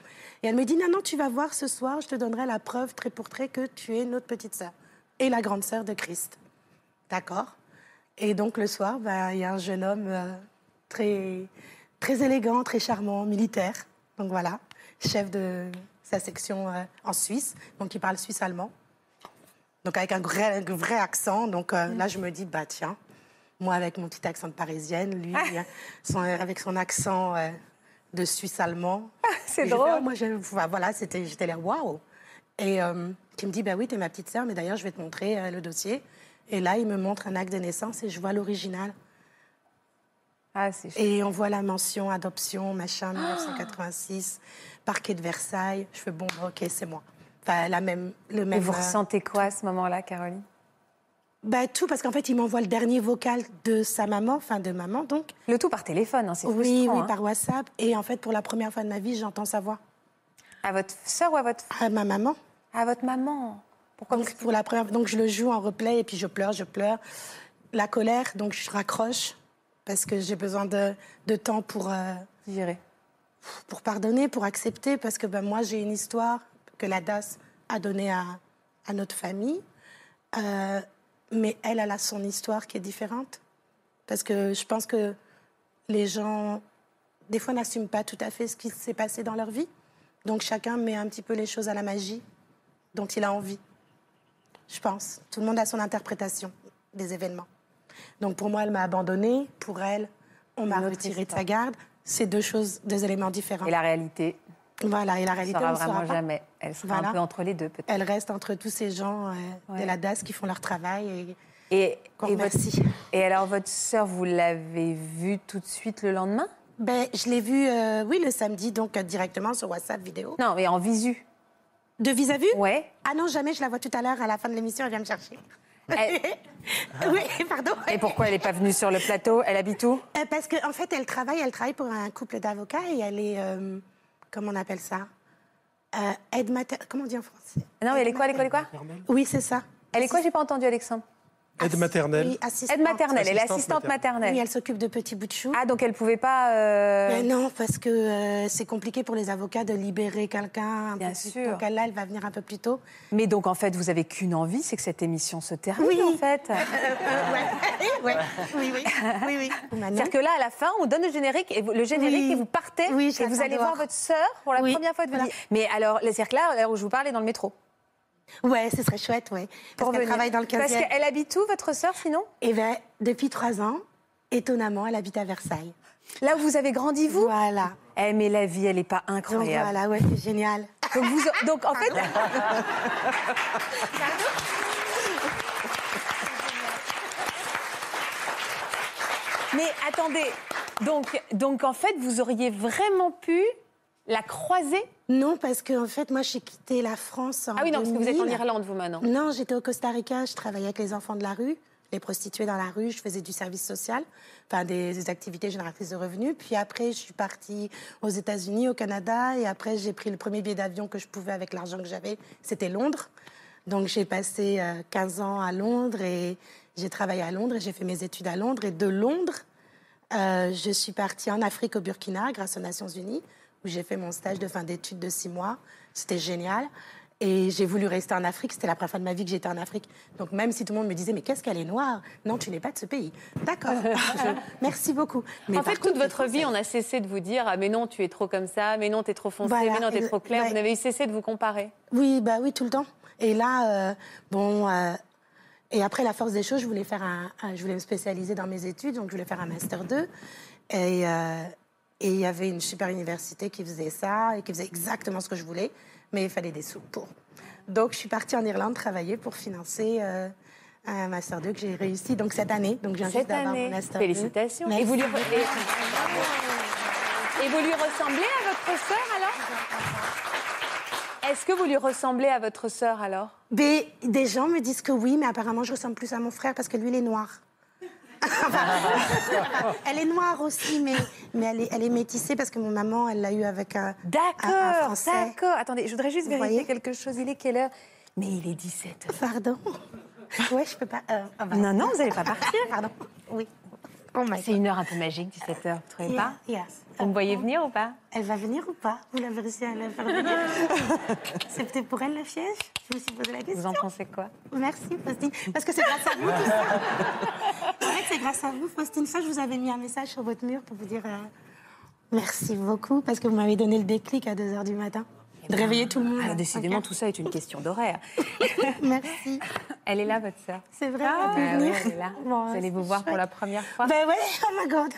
Speaker 4: Et elle me dit non, non, tu vas voir ce soir, je te donnerai la preuve trait pour trait que tu es notre petite sœur et la grande sœur de Christ. D'accord? Et donc le soir, ben, il y a un jeune homme euh, très, très élégant, très charmant, militaire. Donc voilà, chef de sa section euh, en Suisse, donc il parle suisse-allemand. Donc avec un vrai, un vrai accent. Donc euh, là, je me dis, bah tiens, moi avec mon petit accent de parisienne, lui euh, son- avec son accent euh, de suisse-allemand.
Speaker 1: C'est
Speaker 4: Et j'ai fait,
Speaker 1: drôle.
Speaker 4: Ah, moi, je- voilà, c'était, j'étais là, waouh. Et euh, qui me dit, bah oui, t'es ma petite sœur, mais d'ailleurs, je vais te montrer euh, le dossier. Et là, il me montre un acte de naissance et je vois l'original.
Speaker 1: Ah, c'est.
Speaker 4: Et on voit la mention adoption, machin, 1986, parquet de Versailles. Je fais bon, ok, c'est moi. Enfin, la même, le
Speaker 1: Et vous
Speaker 4: euh,
Speaker 1: ressentez quoi à ce moment-là, Caroline?
Speaker 4: Bah, tout, parce qu'en fait, il m'envoie le dernier vocal de sa maman, enfin de maman, donc.
Speaker 1: Le tout par téléphone, hein, c'est
Speaker 4: Oui, oui,
Speaker 1: hein.
Speaker 4: par WhatsApp. Et en fait, pour la première fois de ma vie, j'entends sa voix.
Speaker 1: À votre sœur ou à votre
Speaker 4: À ma maman.
Speaker 1: à votre maman Pourquoi
Speaker 4: Donc, pour la première... donc je le joue en replay et puis je pleure, je pleure. La colère, donc je raccroche parce que j'ai besoin de, de temps pour, euh,
Speaker 1: J'irai.
Speaker 4: pour pardonner, pour accepter, parce que ben, moi j'ai une histoire que la DAS a donnée à, à notre famille, Euh, mais elle, elle a son histoire qui est différente. Parce que je pense que les gens, des fois, n'assument pas tout à fait ce qui s'est passé dans leur vie. Donc chacun met un petit peu les choses à la magie dont il a envie. Je pense. Tout le monde a son interprétation des événements. Donc pour moi, elle m'a abandonnée. Pour elle, on m'a retirée de sa garde. C'est deux choses, deux éléments différents.
Speaker 1: Et la réalité,
Speaker 4: Voilà, et la
Speaker 1: elle
Speaker 4: réalité,
Speaker 1: sera
Speaker 4: on ne
Speaker 1: vraiment
Speaker 4: pas.
Speaker 1: jamais. Elle sera
Speaker 4: Voilà.
Speaker 1: un peu entre les deux, peut-être.
Speaker 4: Elle reste entre tous ces gens euh,
Speaker 1: Ouais.
Speaker 4: de la DAS qui font leur travail. Et...
Speaker 1: Et, et, votre, et alors, votre sœur, vous l'avez vue tout de suite le lendemain?
Speaker 4: Ben, je l'ai vue, euh, oui, le samedi, donc euh, directement sur WhatsApp vidéo.
Speaker 1: Non, mais en visu.
Speaker 4: De vis-à-vis
Speaker 1: Ouais.
Speaker 4: Ah non, jamais, je la vois tout à l'heure, à la fin de l'émission, elle vient me chercher. oui, pardon.
Speaker 1: Et pourquoi elle n'est pas venue sur le plateau? Elle habite où?
Speaker 4: Euh, Parce qu'en en fait, elle travaille, elle travaille pour un couple d'avocats et elle est, comment on appelle ça euh, Aide mater... Comment on dit en français?
Speaker 1: Non, mais elle est quoi Elle est quoi Elle est quoi?
Speaker 4: Oui, c'est ça.
Speaker 1: Elle est quoi? J'ai pas entendu, Alexandre.
Speaker 2: Aide maternelle.
Speaker 4: Oui, assistante.
Speaker 1: Aide maternelle. Elle est
Speaker 2: Assistante
Speaker 1: maternelle.
Speaker 4: Oui, elle s'occupe de petits bouts de chou.
Speaker 1: Ah, donc elle pouvait pas. euh,
Speaker 4: Mais non, parce que euh, c'est compliqué pour les avocats de libérer quelqu'un. un
Speaker 1: Bien
Speaker 4: peu
Speaker 1: sûr.
Speaker 4: Donc là, elle va venir un peu plus tôt.
Speaker 1: Mais donc en fait, vous avez qu'une envie, c'est que cette émission se termine
Speaker 4: Oui.
Speaker 1: en fait.
Speaker 4: Euh, ouais. ouais. Oui, oui. oui, oui.
Speaker 1: C'est-à-dire que là, à la fin, on donne le générique et vous, le générique
Speaker 4: Oui.
Speaker 1: et vous partez et vous allez voir votre sœur pour la
Speaker 4: Oui,
Speaker 1: première fois de votre
Speaker 4: voilà.
Speaker 1: vie. Mais alors, c'est-à-dire que là, à l'heure où je vous parle, elle est dans le métro.
Speaker 4: Ouais, ce serait chouette, ouais. Parce qu'elle travaille dans le 15e.
Speaker 1: Parce qu'elle habite où, votre sœur, sinon?
Speaker 4: Eh bien, depuis trois ans, étonnamment, elle habite à Versailles.
Speaker 1: Là où vous avez grandi, vous?
Speaker 4: Voilà.
Speaker 1: Eh, mais la vie, elle n'est pas
Speaker 4: Donc
Speaker 1: incroyable.
Speaker 4: voilà, ouais, c'est génial.
Speaker 1: Donc, vous- donc, en fait. Mais attendez, donc, donc en fait, vous auriez vraiment pu la croiser
Speaker 4: Non, parce que en fait, moi, j'ai quitté la France en
Speaker 1: Ah oui, non, parce que vous êtes en
Speaker 4: 2000.
Speaker 1: Irlande, vous, maintenant.
Speaker 4: Non, j'étais au Costa Rica, je travaillais avec les enfants de la rue, les prostituées dans la rue, je faisais du service social, enfin des, des activités génératrices de revenus. Puis après, je suis partie aux États-Unis, au Canada, et après, j'ai pris le premier billet d'avion que je pouvais avec l'argent que j'avais, c'était Londres. Donc j'ai passé euh, 15 ans à Londres et j'ai travaillé à Londres et j'ai fait mes études à Londres. Et de Londres, euh, je suis partie en Afrique au Burkina grâce aux Nations Unies, où j'ai fait mon stage de fin d'études de six mois. C'était génial. Et j'ai voulu rester en Afrique. C'était la première fois de ma vie que j'étais en Afrique. Donc même si tout le monde me disait, mais qu'est-ce qu'elle est noire? Non, tu n'es pas de ce pays. D'accord. Je- Merci beaucoup. Mais
Speaker 1: en fait,
Speaker 4: contre,
Speaker 1: toute votre vie, on a cessé de vous dire ah, mais non, tu es trop comme ça, mais non, tu es trop foncé,
Speaker 4: Voilà,
Speaker 1: mais non, tu es trop clair.
Speaker 4: ouais.
Speaker 1: Vous n'avez cessé de vous comparer.
Speaker 4: Oui, bah oui, tout le temps. Et là, euh, bon, euh, et après la force des choses, je voulais faire un, un- je voulais me spécialiser dans mes études, donc je voulais faire un master 2. Et euh, et il y avait une super université qui faisait ça et qui faisait exactement ce que je voulais, mais il fallait des sous pour. Donc je suis partie en Irlande travailler pour financer. euh, un master 2 que j'ai réussi donc cette année donc j'ai juste d'avoir mon master 2.
Speaker 1: Félicitations. Et vous, lui, et- et vous lui ressemblez à votre sœur alors? Est-ce que vous lui ressemblez à votre sœur alors?
Speaker 4: Des gens me disent que oui, mais apparemment je ressemble plus à mon frère parce que lui, il est noir. Elle est noire aussi, mais, mais elle, est, elle est métissée parce que mon maman, elle l'a eu avec un,
Speaker 1: D'accord,
Speaker 4: Français.
Speaker 1: d'accord. Attendez, je voudrais juste
Speaker 4: Vous
Speaker 1: vérifier
Speaker 4: voyez
Speaker 1: quelque chose. Il est quelle heure? Mais il est 17 heures.
Speaker 4: Pardon? Ouais, je peux pas. euh, ah bah.
Speaker 1: Non, non, vous n'allez pas partir.
Speaker 4: Pardon. Oui. Oh
Speaker 1: C'est une heure un peu magique, 17 heures, vous trouvez pas?
Speaker 4: Yeah, yes.
Speaker 1: Vous me voyez venir ou pas?
Speaker 4: Elle va venir ou pas? Vous l'avez réussi à la faire venir? C'est peut-être pour elle le piège Je me suis posé la question.
Speaker 1: Vous en pensez quoi?
Speaker 4: Merci, Faustine. Parce que c'est grâce à vous, tout ça. En fait, c'est grâce à vous, Faustine. Ça, je vous avais mis un message sur votre mur pour vous dire euh, merci beaucoup parce que vous m'avez donné le déclic à 2 h du matin. De réveiller tout le monde.
Speaker 1: Ah, décidément, tout ça est une question d'horaire.
Speaker 4: Merci.
Speaker 1: Elle est là, votre sœur
Speaker 4: C'est vrai,
Speaker 1: Ah,
Speaker 4: elle venir.
Speaker 1: elle est là.
Speaker 4: Bon,
Speaker 1: vous allez vous voir pour la première fois.
Speaker 4: Ben ouais, oh my god.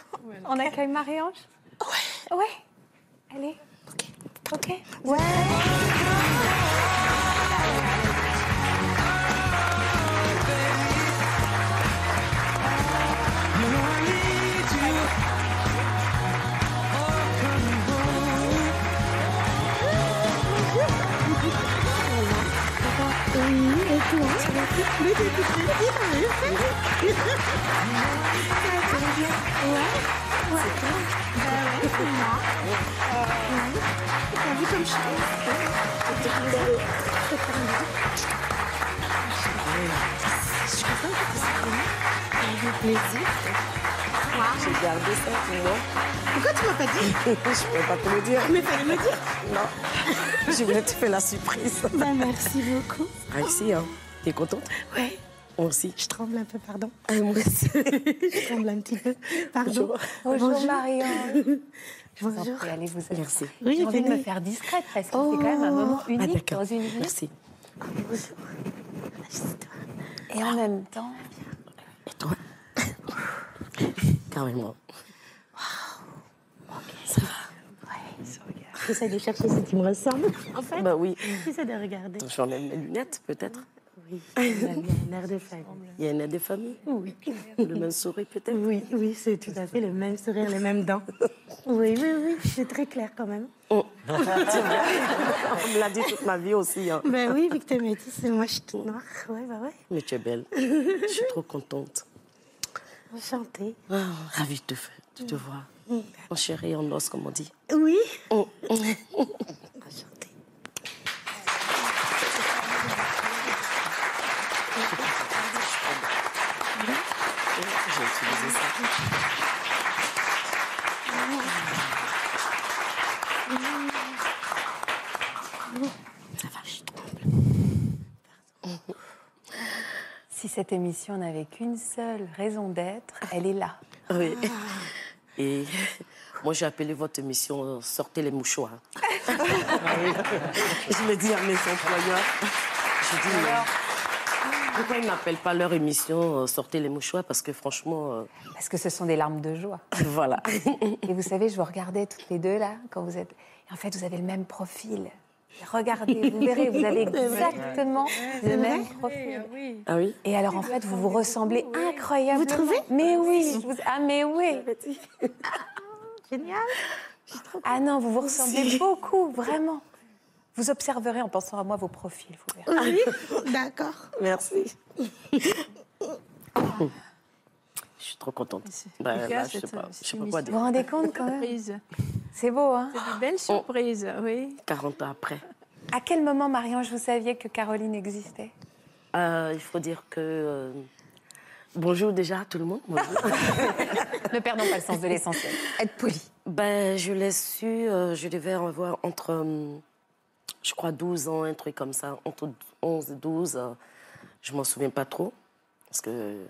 Speaker 1: On accueille Marie-Ange? Ouais. Ouais. Allez. Ok.
Speaker 4: Ouais. Bah ouais, c'est moi. Ouais. T'as vu comme je suis. Je contente que. Ça plaisir.
Speaker 13: J'ai gardé ça pour moi.
Speaker 4: Pourquoi tu m'as pas dit?
Speaker 13: Je ne peux pas te le dire.
Speaker 4: Mais fallait me dire.
Speaker 13: Non. Je voulais te faire la surprise.
Speaker 4: Bah, merci beaucoup.
Speaker 13: Ah, ici, hein. T'es contente?
Speaker 4: Ouais.
Speaker 13: Moi aussi.
Speaker 4: Je tremble un peu, pardon.
Speaker 13: Ah, moi aussi.
Speaker 4: Je tremble un petit peu. Pardon.
Speaker 1: Bonjour,
Speaker 4: Bonjour.
Speaker 1: Marie-Ange.
Speaker 4: Bonjour.
Speaker 1: Allez, vous
Speaker 13: Merci.
Speaker 4: Oui,
Speaker 1: J'ai envie de me faire discrète parce que c'est quand même un moment
Speaker 13: Ah,
Speaker 1: unique
Speaker 13: d'accord.
Speaker 1: dans une vie.
Speaker 13: Merci.
Speaker 4: Bonjour.
Speaker 1: Et en même temps,
Speaker 13: Et toi? Carrément.
Speaker 4: J'essaie de chercher si tu me ressembles. En fait,
Speaker 13: Bah oui.
Speaker 4: j'essaie de regarder.
Speaker 13: J'enlève mes lunettes, peut-être.
Speaker 4: Oui, il y a un air de famille.
Speaker 13: Il y a un air de famille.
Speaker 4: Oui.
Speaker 13: Le même sourire, peut-être.
Speaker 4: Oui, oui, c'est tout à fait le même sourire, les mêmes dents. Oui, oui, oui, c'est très clair quand même.
Speaker 13: Oh. On me l'a dit toute ma vie aussi. hein.
Speaker 4: Ben oui, vu que t'es métisse et moi je suis toute noire. Ouais, bah ouais.
Speaker 13: Mais tu es belle. Je suis trop contente.
Speaker 4: Enchantée.
Speaker 13: Ah, ravie de te, de te voir. En chair et en os, comme on dit.
Speaker 4: Oui.
Speaker 13: Oh. Ça.
Speaker 1: Si cette émission n'avait qu'une seule raison d'être, elle est là.
Speaker 13: Oui. Et moi, j'ai appelé votre émission Sortez les mouchoirs. je le dis à mes employeurs. Je dis, pourquoi ils n'appellent pas leur émission euh, Sortez les mouchoirs Parce que franchement. euh,
Speaker 1: Parce que ce sont des larmes de joie.
Speaker 13: voilà.
Speaker 1: Et vous savez, je vous regardais toutes les deux là, quand vous êtes. Et en fait, vous avez le même profil. Regardez, vous verrez, vous avez exactement le même profil.
Speaker 13: Ah oui
Speaker 1: Et alors, en fait, vous vous ressemblez incroyablement.
Speaker 4: Vous trouvez?
Speaker 1: Mais oui. vous- Ah, mais oui.
Speaker 4: Génial.
Speaker 1: Ah non, vous vous ressemblez beaucoup, vraiment. Vous observerez en pensant à moi vos profils, vous verrez.
Speaker 4: Oui, d'accord.
Speaker 13: Merci. Je suis trop contente. Là, je sais
Speaker 3: cette-
Speaker 13: pas, je sais pas quoi
Speaker 1: Vous vous
Speaker 13: dire.
Speaker 1: rendez compte quand même
Speaker 3: Surprise.
Speaker 1: C'est beau, hein
Speaker 3: C'est de belles surprises, oui.
Speaker 13: 40 ans après.
Speaker 1: À quel moment, Marianne, vous saviez que Caroline existait?
Speaker 13: Euh, il faut dire que. euh, Bonjour déjà à tout le monde. Bonjour.
Speaker 1: Ne perdons pas le sens de l'essentiel. Être poli.
Speaker 13: Ben, je l'ai su, euh, je devais avoir entre, euh, je crois, 12 ans, un truc comme ça, entre 11 et 12. euh, je m'en souviens pas trop. Parce que,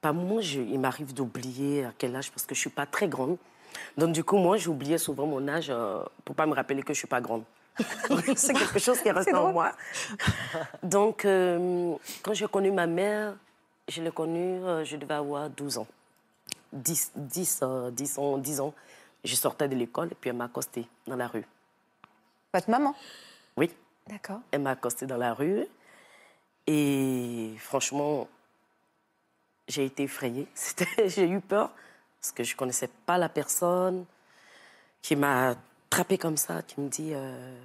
Speaker 13: pas moi, je- il m'arrive d'oublier à quel âge, parce que je suis pas très grande. Donc, du coup, moi, j'oubliais souvent mon âge euh, pour pas me rappeler que je suis pas grande. C'est quelque chose qui est resté en moi. Donc, euh, quand j'ai connu ma mère, je l'ai connue, euh, je devais avoir 12 ans. 10, 10, euh, 10 ans, 10 ans. Je sortais de l'école et puis elle m'a accosté dans la rue.
Speaker 1: Votre maman?
Speaker 13: Elle m'a accosté dans la rue. Et franchement, j'ai été effrayée. J'ai eu peur parce que je ne connaissais pas la personne qui m'a attrapée comme ça, qui me dit euh,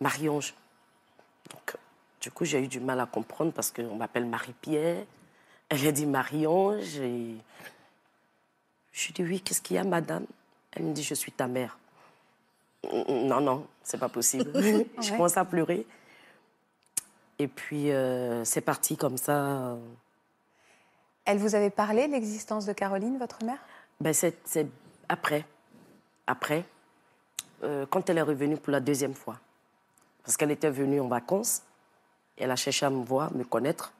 Speaker 13: Marie-Ange. Du coup, j'ai eu du mal à comprendre parce qu'on m'appelle Marie-Pierre. Elle a dit Marie-Ange. Je dis Oui, qu'est-ce qu'il y a, madame? Elle me dit Je suis ta mère. Non, non, c'est pas possible. je commence à pleurer. Et puis, euh, c'est parti comme ça.
Speaker 1: Elle vous avait parlé de l'existence de Caroline, votre mère?
Speaker 13: Ben, c'est c'est après. Après, euh, quand elle est revenue pour la deuxième fois. Parce qu'elle était venue en vacances. Elle a cherché à me voir, me connaître.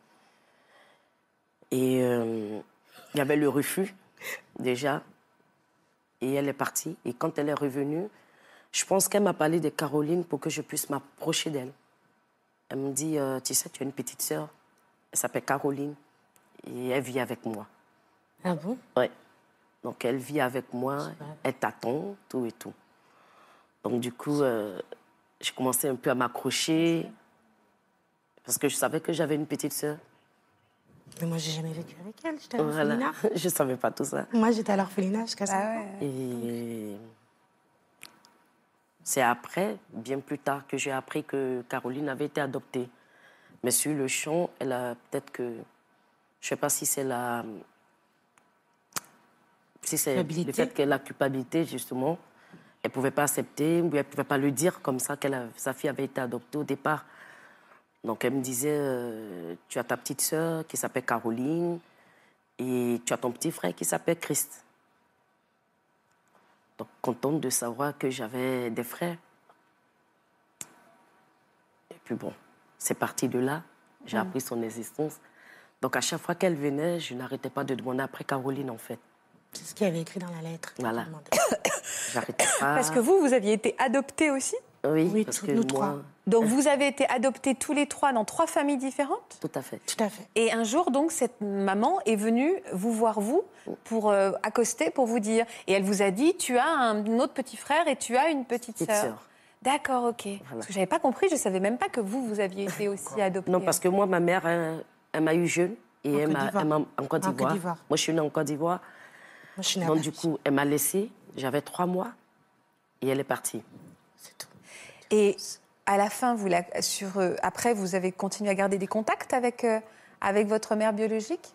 Speaker 13: Et euh, il y avait le refus, déjà. Et elle est partie. Et quand elle est revenue, je pense qu'elle m'a parlé de Caroline pour que je puisse m'approcher d'elle. Elle me dit, euh, tu sais, tu as une petite sœur. Elle s'appelle Caroline. Et elle vit avec moi.
Speaker 4: Ah bon?
Speaker 13: Ouais. Donc elle vit avec moi, elle t'attend, tout et tout. Donc du coup, euh, j'ai commencé un peu à m'accrocher parce que je savais que j'avais une petite sœur.
Speaker 4: Mais moi, j'ai jamais vécu avec elle. J'étais à
Speaker 13: Voilà.
Speaker 4: l'orphelinat.
Speaker 13: Je savais pas tout ça.
Speaker 4: Moi, j'étais à l'orphelinat jusqu'à ça.
Speaker 1: Ah ouais.
Speaker 13: Et c'est après, bien plus tard, que j'ai appris que Caroline avait été adoptée. Mais sur le champ, elle a peut-être que. Je ne sais pas si c'est la. Si c'est le fait que la culpabilité, justement, elle ne pouvait pas accepter, ou elle ne pouvait pas le dire comme ça, que sa fille avait été adoptée au départ. Donc elle me disait euh, Tu as ta petite sœur qui s'appelle Caroline, et tu as ton petit frère qui s'appelle Christ. Donc, contente de savoir que j'avais des frères. Et puis bon, c'est parti de là. J'ai
Speaker 4: Mm.
Speaker 13: appris son existence. Donc, à chaque fois qu'elle venait, je n'arrêtais pas de demander après Caroline, en fait.
Speaker 4: C'est ce qu'il y avait écrit dans la lettre.
Speaker 13: Voilà. J'arrêtais pas.
Speaker 1: Parce que vous, vous aviez été adoptés aussi?
Speaker 13: Oui,
Speaker 4: Oui,
Speaker 13: parce
Speaker 4: tous-
Speaker 13: que
Speaker 4: nous
Speaker 13: moi.
Speaker 4: trois.
Speaker 1: Donc vous avez été adoptés tous les trois dans trois familles différentes?
Speaker 13: Tout à fait.
Speaker 4: Tout à fait.
Speaker 1: Et un jour, donc, cette maman est venue vous voir, vous, pour euh, accoster, pour vous dire. Et elle vous a dit tu as un autre petit frère et tu as une petite
Speaker 13: Petite
Speaker 1: sœur. D'accord, ok. Parce que j'avais pas compris, je savais même pas que vous, vous aviez été aussi adopté.
Speaker 13: Non, parce que moi, ma mère, elle, elle m'a eu jeune. Et
Speaker 4: En
Speaker 13: elle
Speaker 4: Côte
Speaker 13: m'a,
Speaker 4: d'Ivoire.
Speaker 13: elle m'a- en Côte d'Ivoire. Moi, je suis née en Côte d'Ivoire.
Speaker 4: Moi, je suis née à
Speaker 13: Donc, du coup, elle m'a laissée. J'avais trois mois. Et elle est partie.
Speaker 1: Et à la fin, vous la- sur, euh, après, vous avez continué à garder des contacts avec, euh, avec votre mère biologique?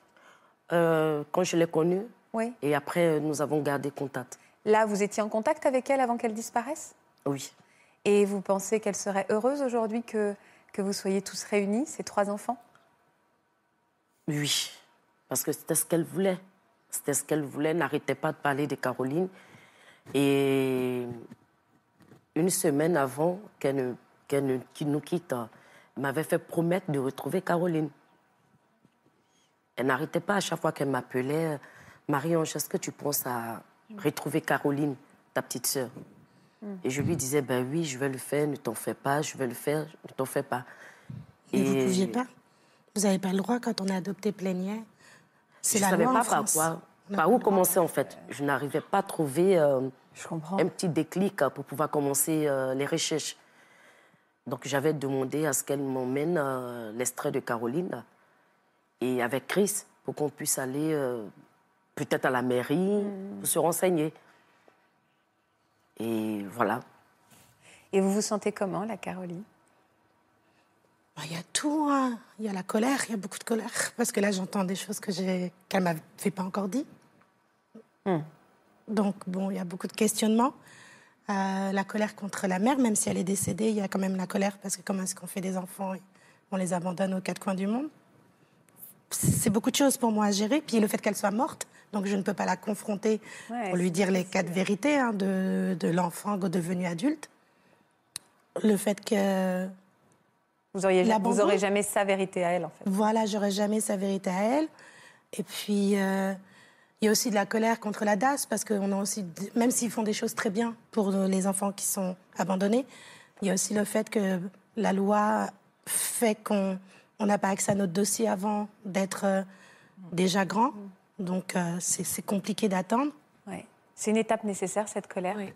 Speaker 13: Euh, quand je l'ai connue,
Speaker 1: Oui.
Speaker 13: et après, nous avons gardé contact.
Speaker 1: Là, vous étiez en contact avec elle avant qu'elle disparaisse?
Speaker 13: Oui.
Speaker 1: Et vous pensez qu'elle serait heureuse aujourd'hui que, que vous soyez tous réunis, ces trois enfants?
Speaker 13: Oui, parce que c'était ce qu'elle voulait. C'était ce qu'elle voulait, n'arrêtait pas de parler de Caroline. Et une semaine avant qu'elle ne- ne- nous quitte, m'avait fait promettre de retrouver Caroline. Elle n'arrêtait pas à chaque fois qu'elle m'appelait, Marie-Ange, est-ce que tu penses à retrouver Caroline, ta petite sœur? Et je lui disais, ben oui, je vais le faire, ne t'en fais pas, je vais le faire, ne t'en fais pas.
Speaker 4: Mais vous ne pouviez pas Vous n'avez pas le droit quand on est adopté plénière C'est
Speaker 13: je
Speaker 4: la
Speaker 13: ne savais
Speaker 4: loi
Speaker 13: pas par quoi,
Speaker 4: a
Speaker 13: par où commencer en fait. Je n'arrivais pas à trouver euh, un petit déclic euh, pour pouvoir commencer euh, les recherches. Donc j'avais demandé à ce qu'elle m'emmène euh, l'extrait de Caroline et avec Chris pour qu'on puisse aller euh, peut-être à la mairie pour se renseigner. Et voilà.
Speaker 1: Et vous vous sentez comment, la Caroline?
Speaker 4: Bah, Il y a tout. hein. Il y a la colère, il y a beaucoup de colère. Parce que là, j'entends des choses que qu'elle ne m'avait pas encore dit. Donc, bon, il y a beaucoup de questionnements. Euh, la colère contre la mère, même si elle est décédée, il y a quand même la colère parce que comment est-ce qu'on fait des enfants on les abandonne aux quatre coins du monde? C'est beaucoup de choses pour moi à gérer. Puis le fait qu'elle soit morte, donc je ne peux pas la confronter
Speaker 1: Ouais,
Speaker 4: pour lui dire les quatre vérités hein, de, de l'enfant devenu adulte. Le fait que
Speaker 1: Vous auriez, vous
Speaker 4: L'abandon.
Speaker 1: aurez jamais sa vérité à elle, en fait.
Speaker 4: voilà, j'aurais jamais sa vérité à elle. Et puis, euh, il y a aussi de la colère contre la DAS, parce qu'on a aussi, même s'ils font des choses très bien pour les enfants qui sont abandonnés, il y a aussi le fait que la loi fait qu'on on n'a pas accès à notre dossier avant d'être euh, déjà grand. Donc, euh, c'est c'est compliqué d'attendre.
Speaker 1: Ouais. C'est une étape nécessaire, cette colère
Speaker 8: Oui,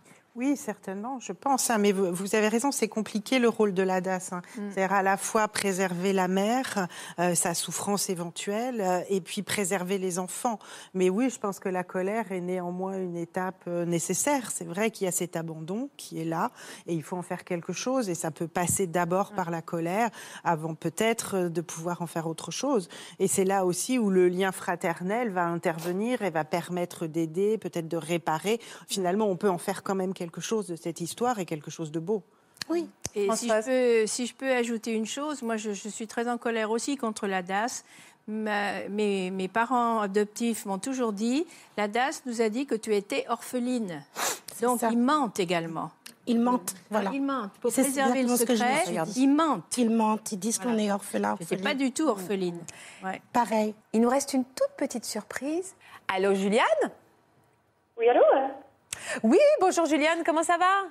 Speaker 8: certainement, je pense. hein, mais vous, vous avez raison, c'est compliqué le rôle de la DAS. hein. C'est-à-dire à la fois préserver la mère, euh, sa souffrance éventuelle, euh, et puis préserver les enfants. Mais oui, je pense que la colère est néanmoins une étape euh, nécessaire. C'est vrai qu'il y a cet abandon qui est là, et il faut en faire quelque chose. Et ça peut passer d'abord par la colère, avant peut-être de pouvoir en faire autre chose. Et c'est là aussi où le lien fraternel va intervenir et va permettre d'aider, peut-être de réparer. Finalement, on peut en faire quand même quelque chose de cette histoire et quelque chose de beau.
Speaker 4: Oui.
Speaker 3: Et si je, peux, si je peux ajouter une chose, moi je, je suis très en colère aussi contre la DAS. Ma- mes, mes parents adoptifs m'ont toujours dit, la DAS nous a dit que tu étais orpheline. Donc ils mentent également.
Speaker 4: Ils mentent, voilà.
Speaker 3: Ils mentent. Pour préserver le
Speaker 4: exactement ce que je me
Speaker 3: secret, ils mentent.
Speaker 4: Ils mentent, ils disent qu'on est orphelin.
Speaker 3: Je pas du tout orpheline. Ouais.
Speaker 4: Pareil.
Speaker 1: Il nous reste une toute petite surprise. Allô, Juliane?
Speaker 14: Oui, allô
Speaker 1: Oui, bonjour Juliane, comment ça va?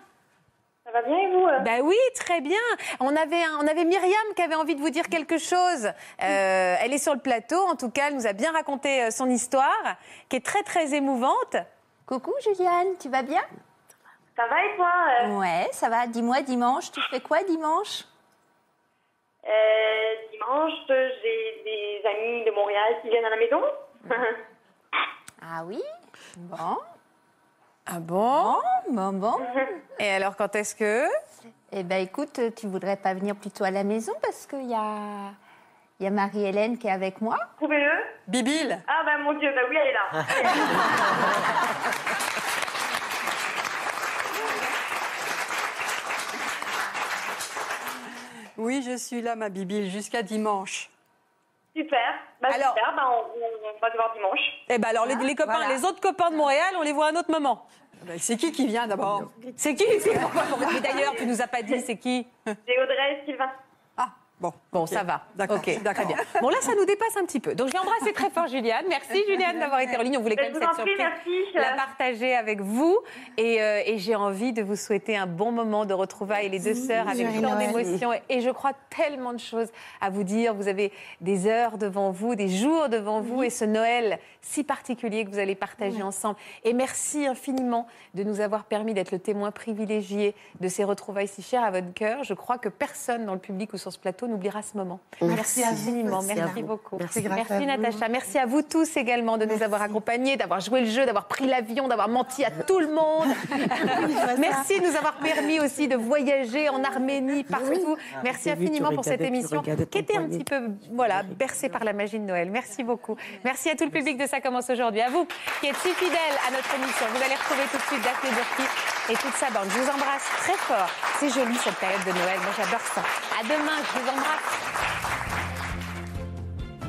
Speaker 14: Ça va bien et vous
Speaker 1: Ben oui, très bien. On avait, on avait Myriam qui avait envie de vous dire quelque chose. Euh, elle est sur le plateau, en tout cas, elle nous a bien raconté euh, son histoire, qui est très très émouvante.
Speaker 5: Coucou Juliane, tu vas bien?
Speaker 14: Ça va et toi euh?
Speaker 5: Ouais, ça va. Dis-moi, dimanche, tu fais quoi dimanche?
Speaker 14: Euh, Dimanche, j'ai des amis de Montréal qui viennent à la maison.
Speaker 5: Ah oui? Bon.
Speaker 1: Ah bon?
Speaker 5: Bon, bon.
Speaker 1: Et alors, quand est-ce que?
Speaker 5: Eh ben écoute, tu voudrais pas venir plutôt à la maison parce qu'il y a, il y a Marie-Hélène qui est avec moi?
Speaker 14: Trouvez-le.
Speaker 7: Bibil
Speaker 14: Ah bah mon Dieu, bah oui, elle est là. Elle est là.
Speaker 7: Oui, je suis là, ma Bibil, jusqu'à dimanche.
Speaker 14: Super. Bah super, bah, on, va se voir dimanche.
Speaker 1: Eh ben alors, les, les copains,
Speaker 14: voilà.
Speaker 1: les autres copains de Montréal, on les voit à un autre moment.
Speaker 7: C'est qui qui vient d'abord?
Speaker 1: C'est qui? C'est- Mais d'ailleurs, tu nous as pas dit c'est qui?
Speaker 14: J'ai Audrey et Sylvain.
Speaker 7: Bon,
Speaker 1: Bon, ça va.
Speaker 7: D'accord,
Speaker 1: Ok,
Speaker 7: d'accord.
Speaker 1: très bien. Bon, là, ça nous dépasse un petit peu. Donc, je vais embrasser très fort Juliane. Merci, Juliane, d'avoir été en ligne. On voulait quand même cette surprise
Speaker 14: merci.
Speaker 1: la partager avec vous. Et, euh, et j'ai envie de vous souhaiter un bon moment de retrouvailles, les deux sœurs, avec tant d'émotions. Et je crois tellement de choses à vous dire. Vous avez des heures devant vous, des jours devant vous, et ce Noël si particulier que vous allez partager ensemble. Et merci infiniment de nous avoir permis d'être le témoin privilégié de ces retrouvailles si chères à votre cœur. Je crois que personne dans le public ou sur ce plateau bientôt n'oubliera ce moment.
Speaker 4: Merci
Speaker 1: infiniment.
Speaker 4: Merci
Speaker 1: Merci, beaucoup.
Speaker 4: Merci.
Speaker 1: Natacha. Merci à vous tous également de nous avoir accompagnés, d'avoir joué le jeu, d'avoir pris l'avion, d'avoir menti à tout le monde. Merci de nous avoir permis aussi de voyager en Arménie, partout. Merci
Speaker 13: lui, tu
Speaker 1: infiniment pour cette émission qui était un petit peu voilà, bercée par la magie de Noël. Merci beaucoup. Merci à tout le public de Ça commence aujourd'hui. À vous qui êtes si fidèles à notre émission. Vous allez retrouver tout de suite Daphné Burki et toute sa bande. Je vous embrasse très fort. C'est joli cette période de Noël. Moi j'adore ça. À demain. Je vous embrasse.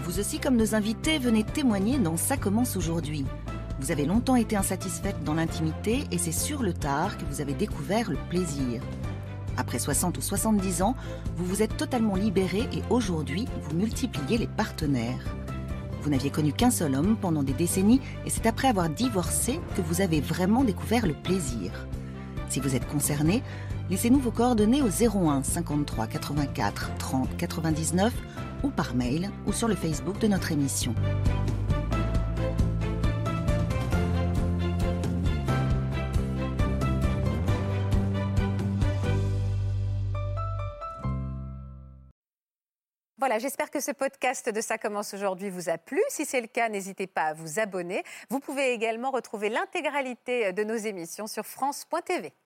Speaker 6: Vous aussi, comme nos invités, venez témoigner dans Ça commence aujourd'hui. Vous avez longtemps été insatisfaite dans l'intimité et c'est sur le tard que vous avez découvert le plaisir. Après 60 ou 70 ans, vous vous êtes totalement libéré et aujourd'hui, vous multipliez les partenaires. Vous n'aviez connu qu'un seul homme pendant des décennies et c'est après avoir divorcé que vous avez vraiment découvert le plaisir. Si vous êtes concerné, laissez-nous vos coordonnées au 01 53 84 30 99 ou par mail ou sur le Facebook de notre émission.
Speaker 1: Voilà, j'espère que ce podcast de Ça commence aujourd'hui vous a plu. Si c'est le cas, n'hésitez pas à vous abonner. Vous pouvez également retrouver l'intégralité de nos émissions sur France.tv.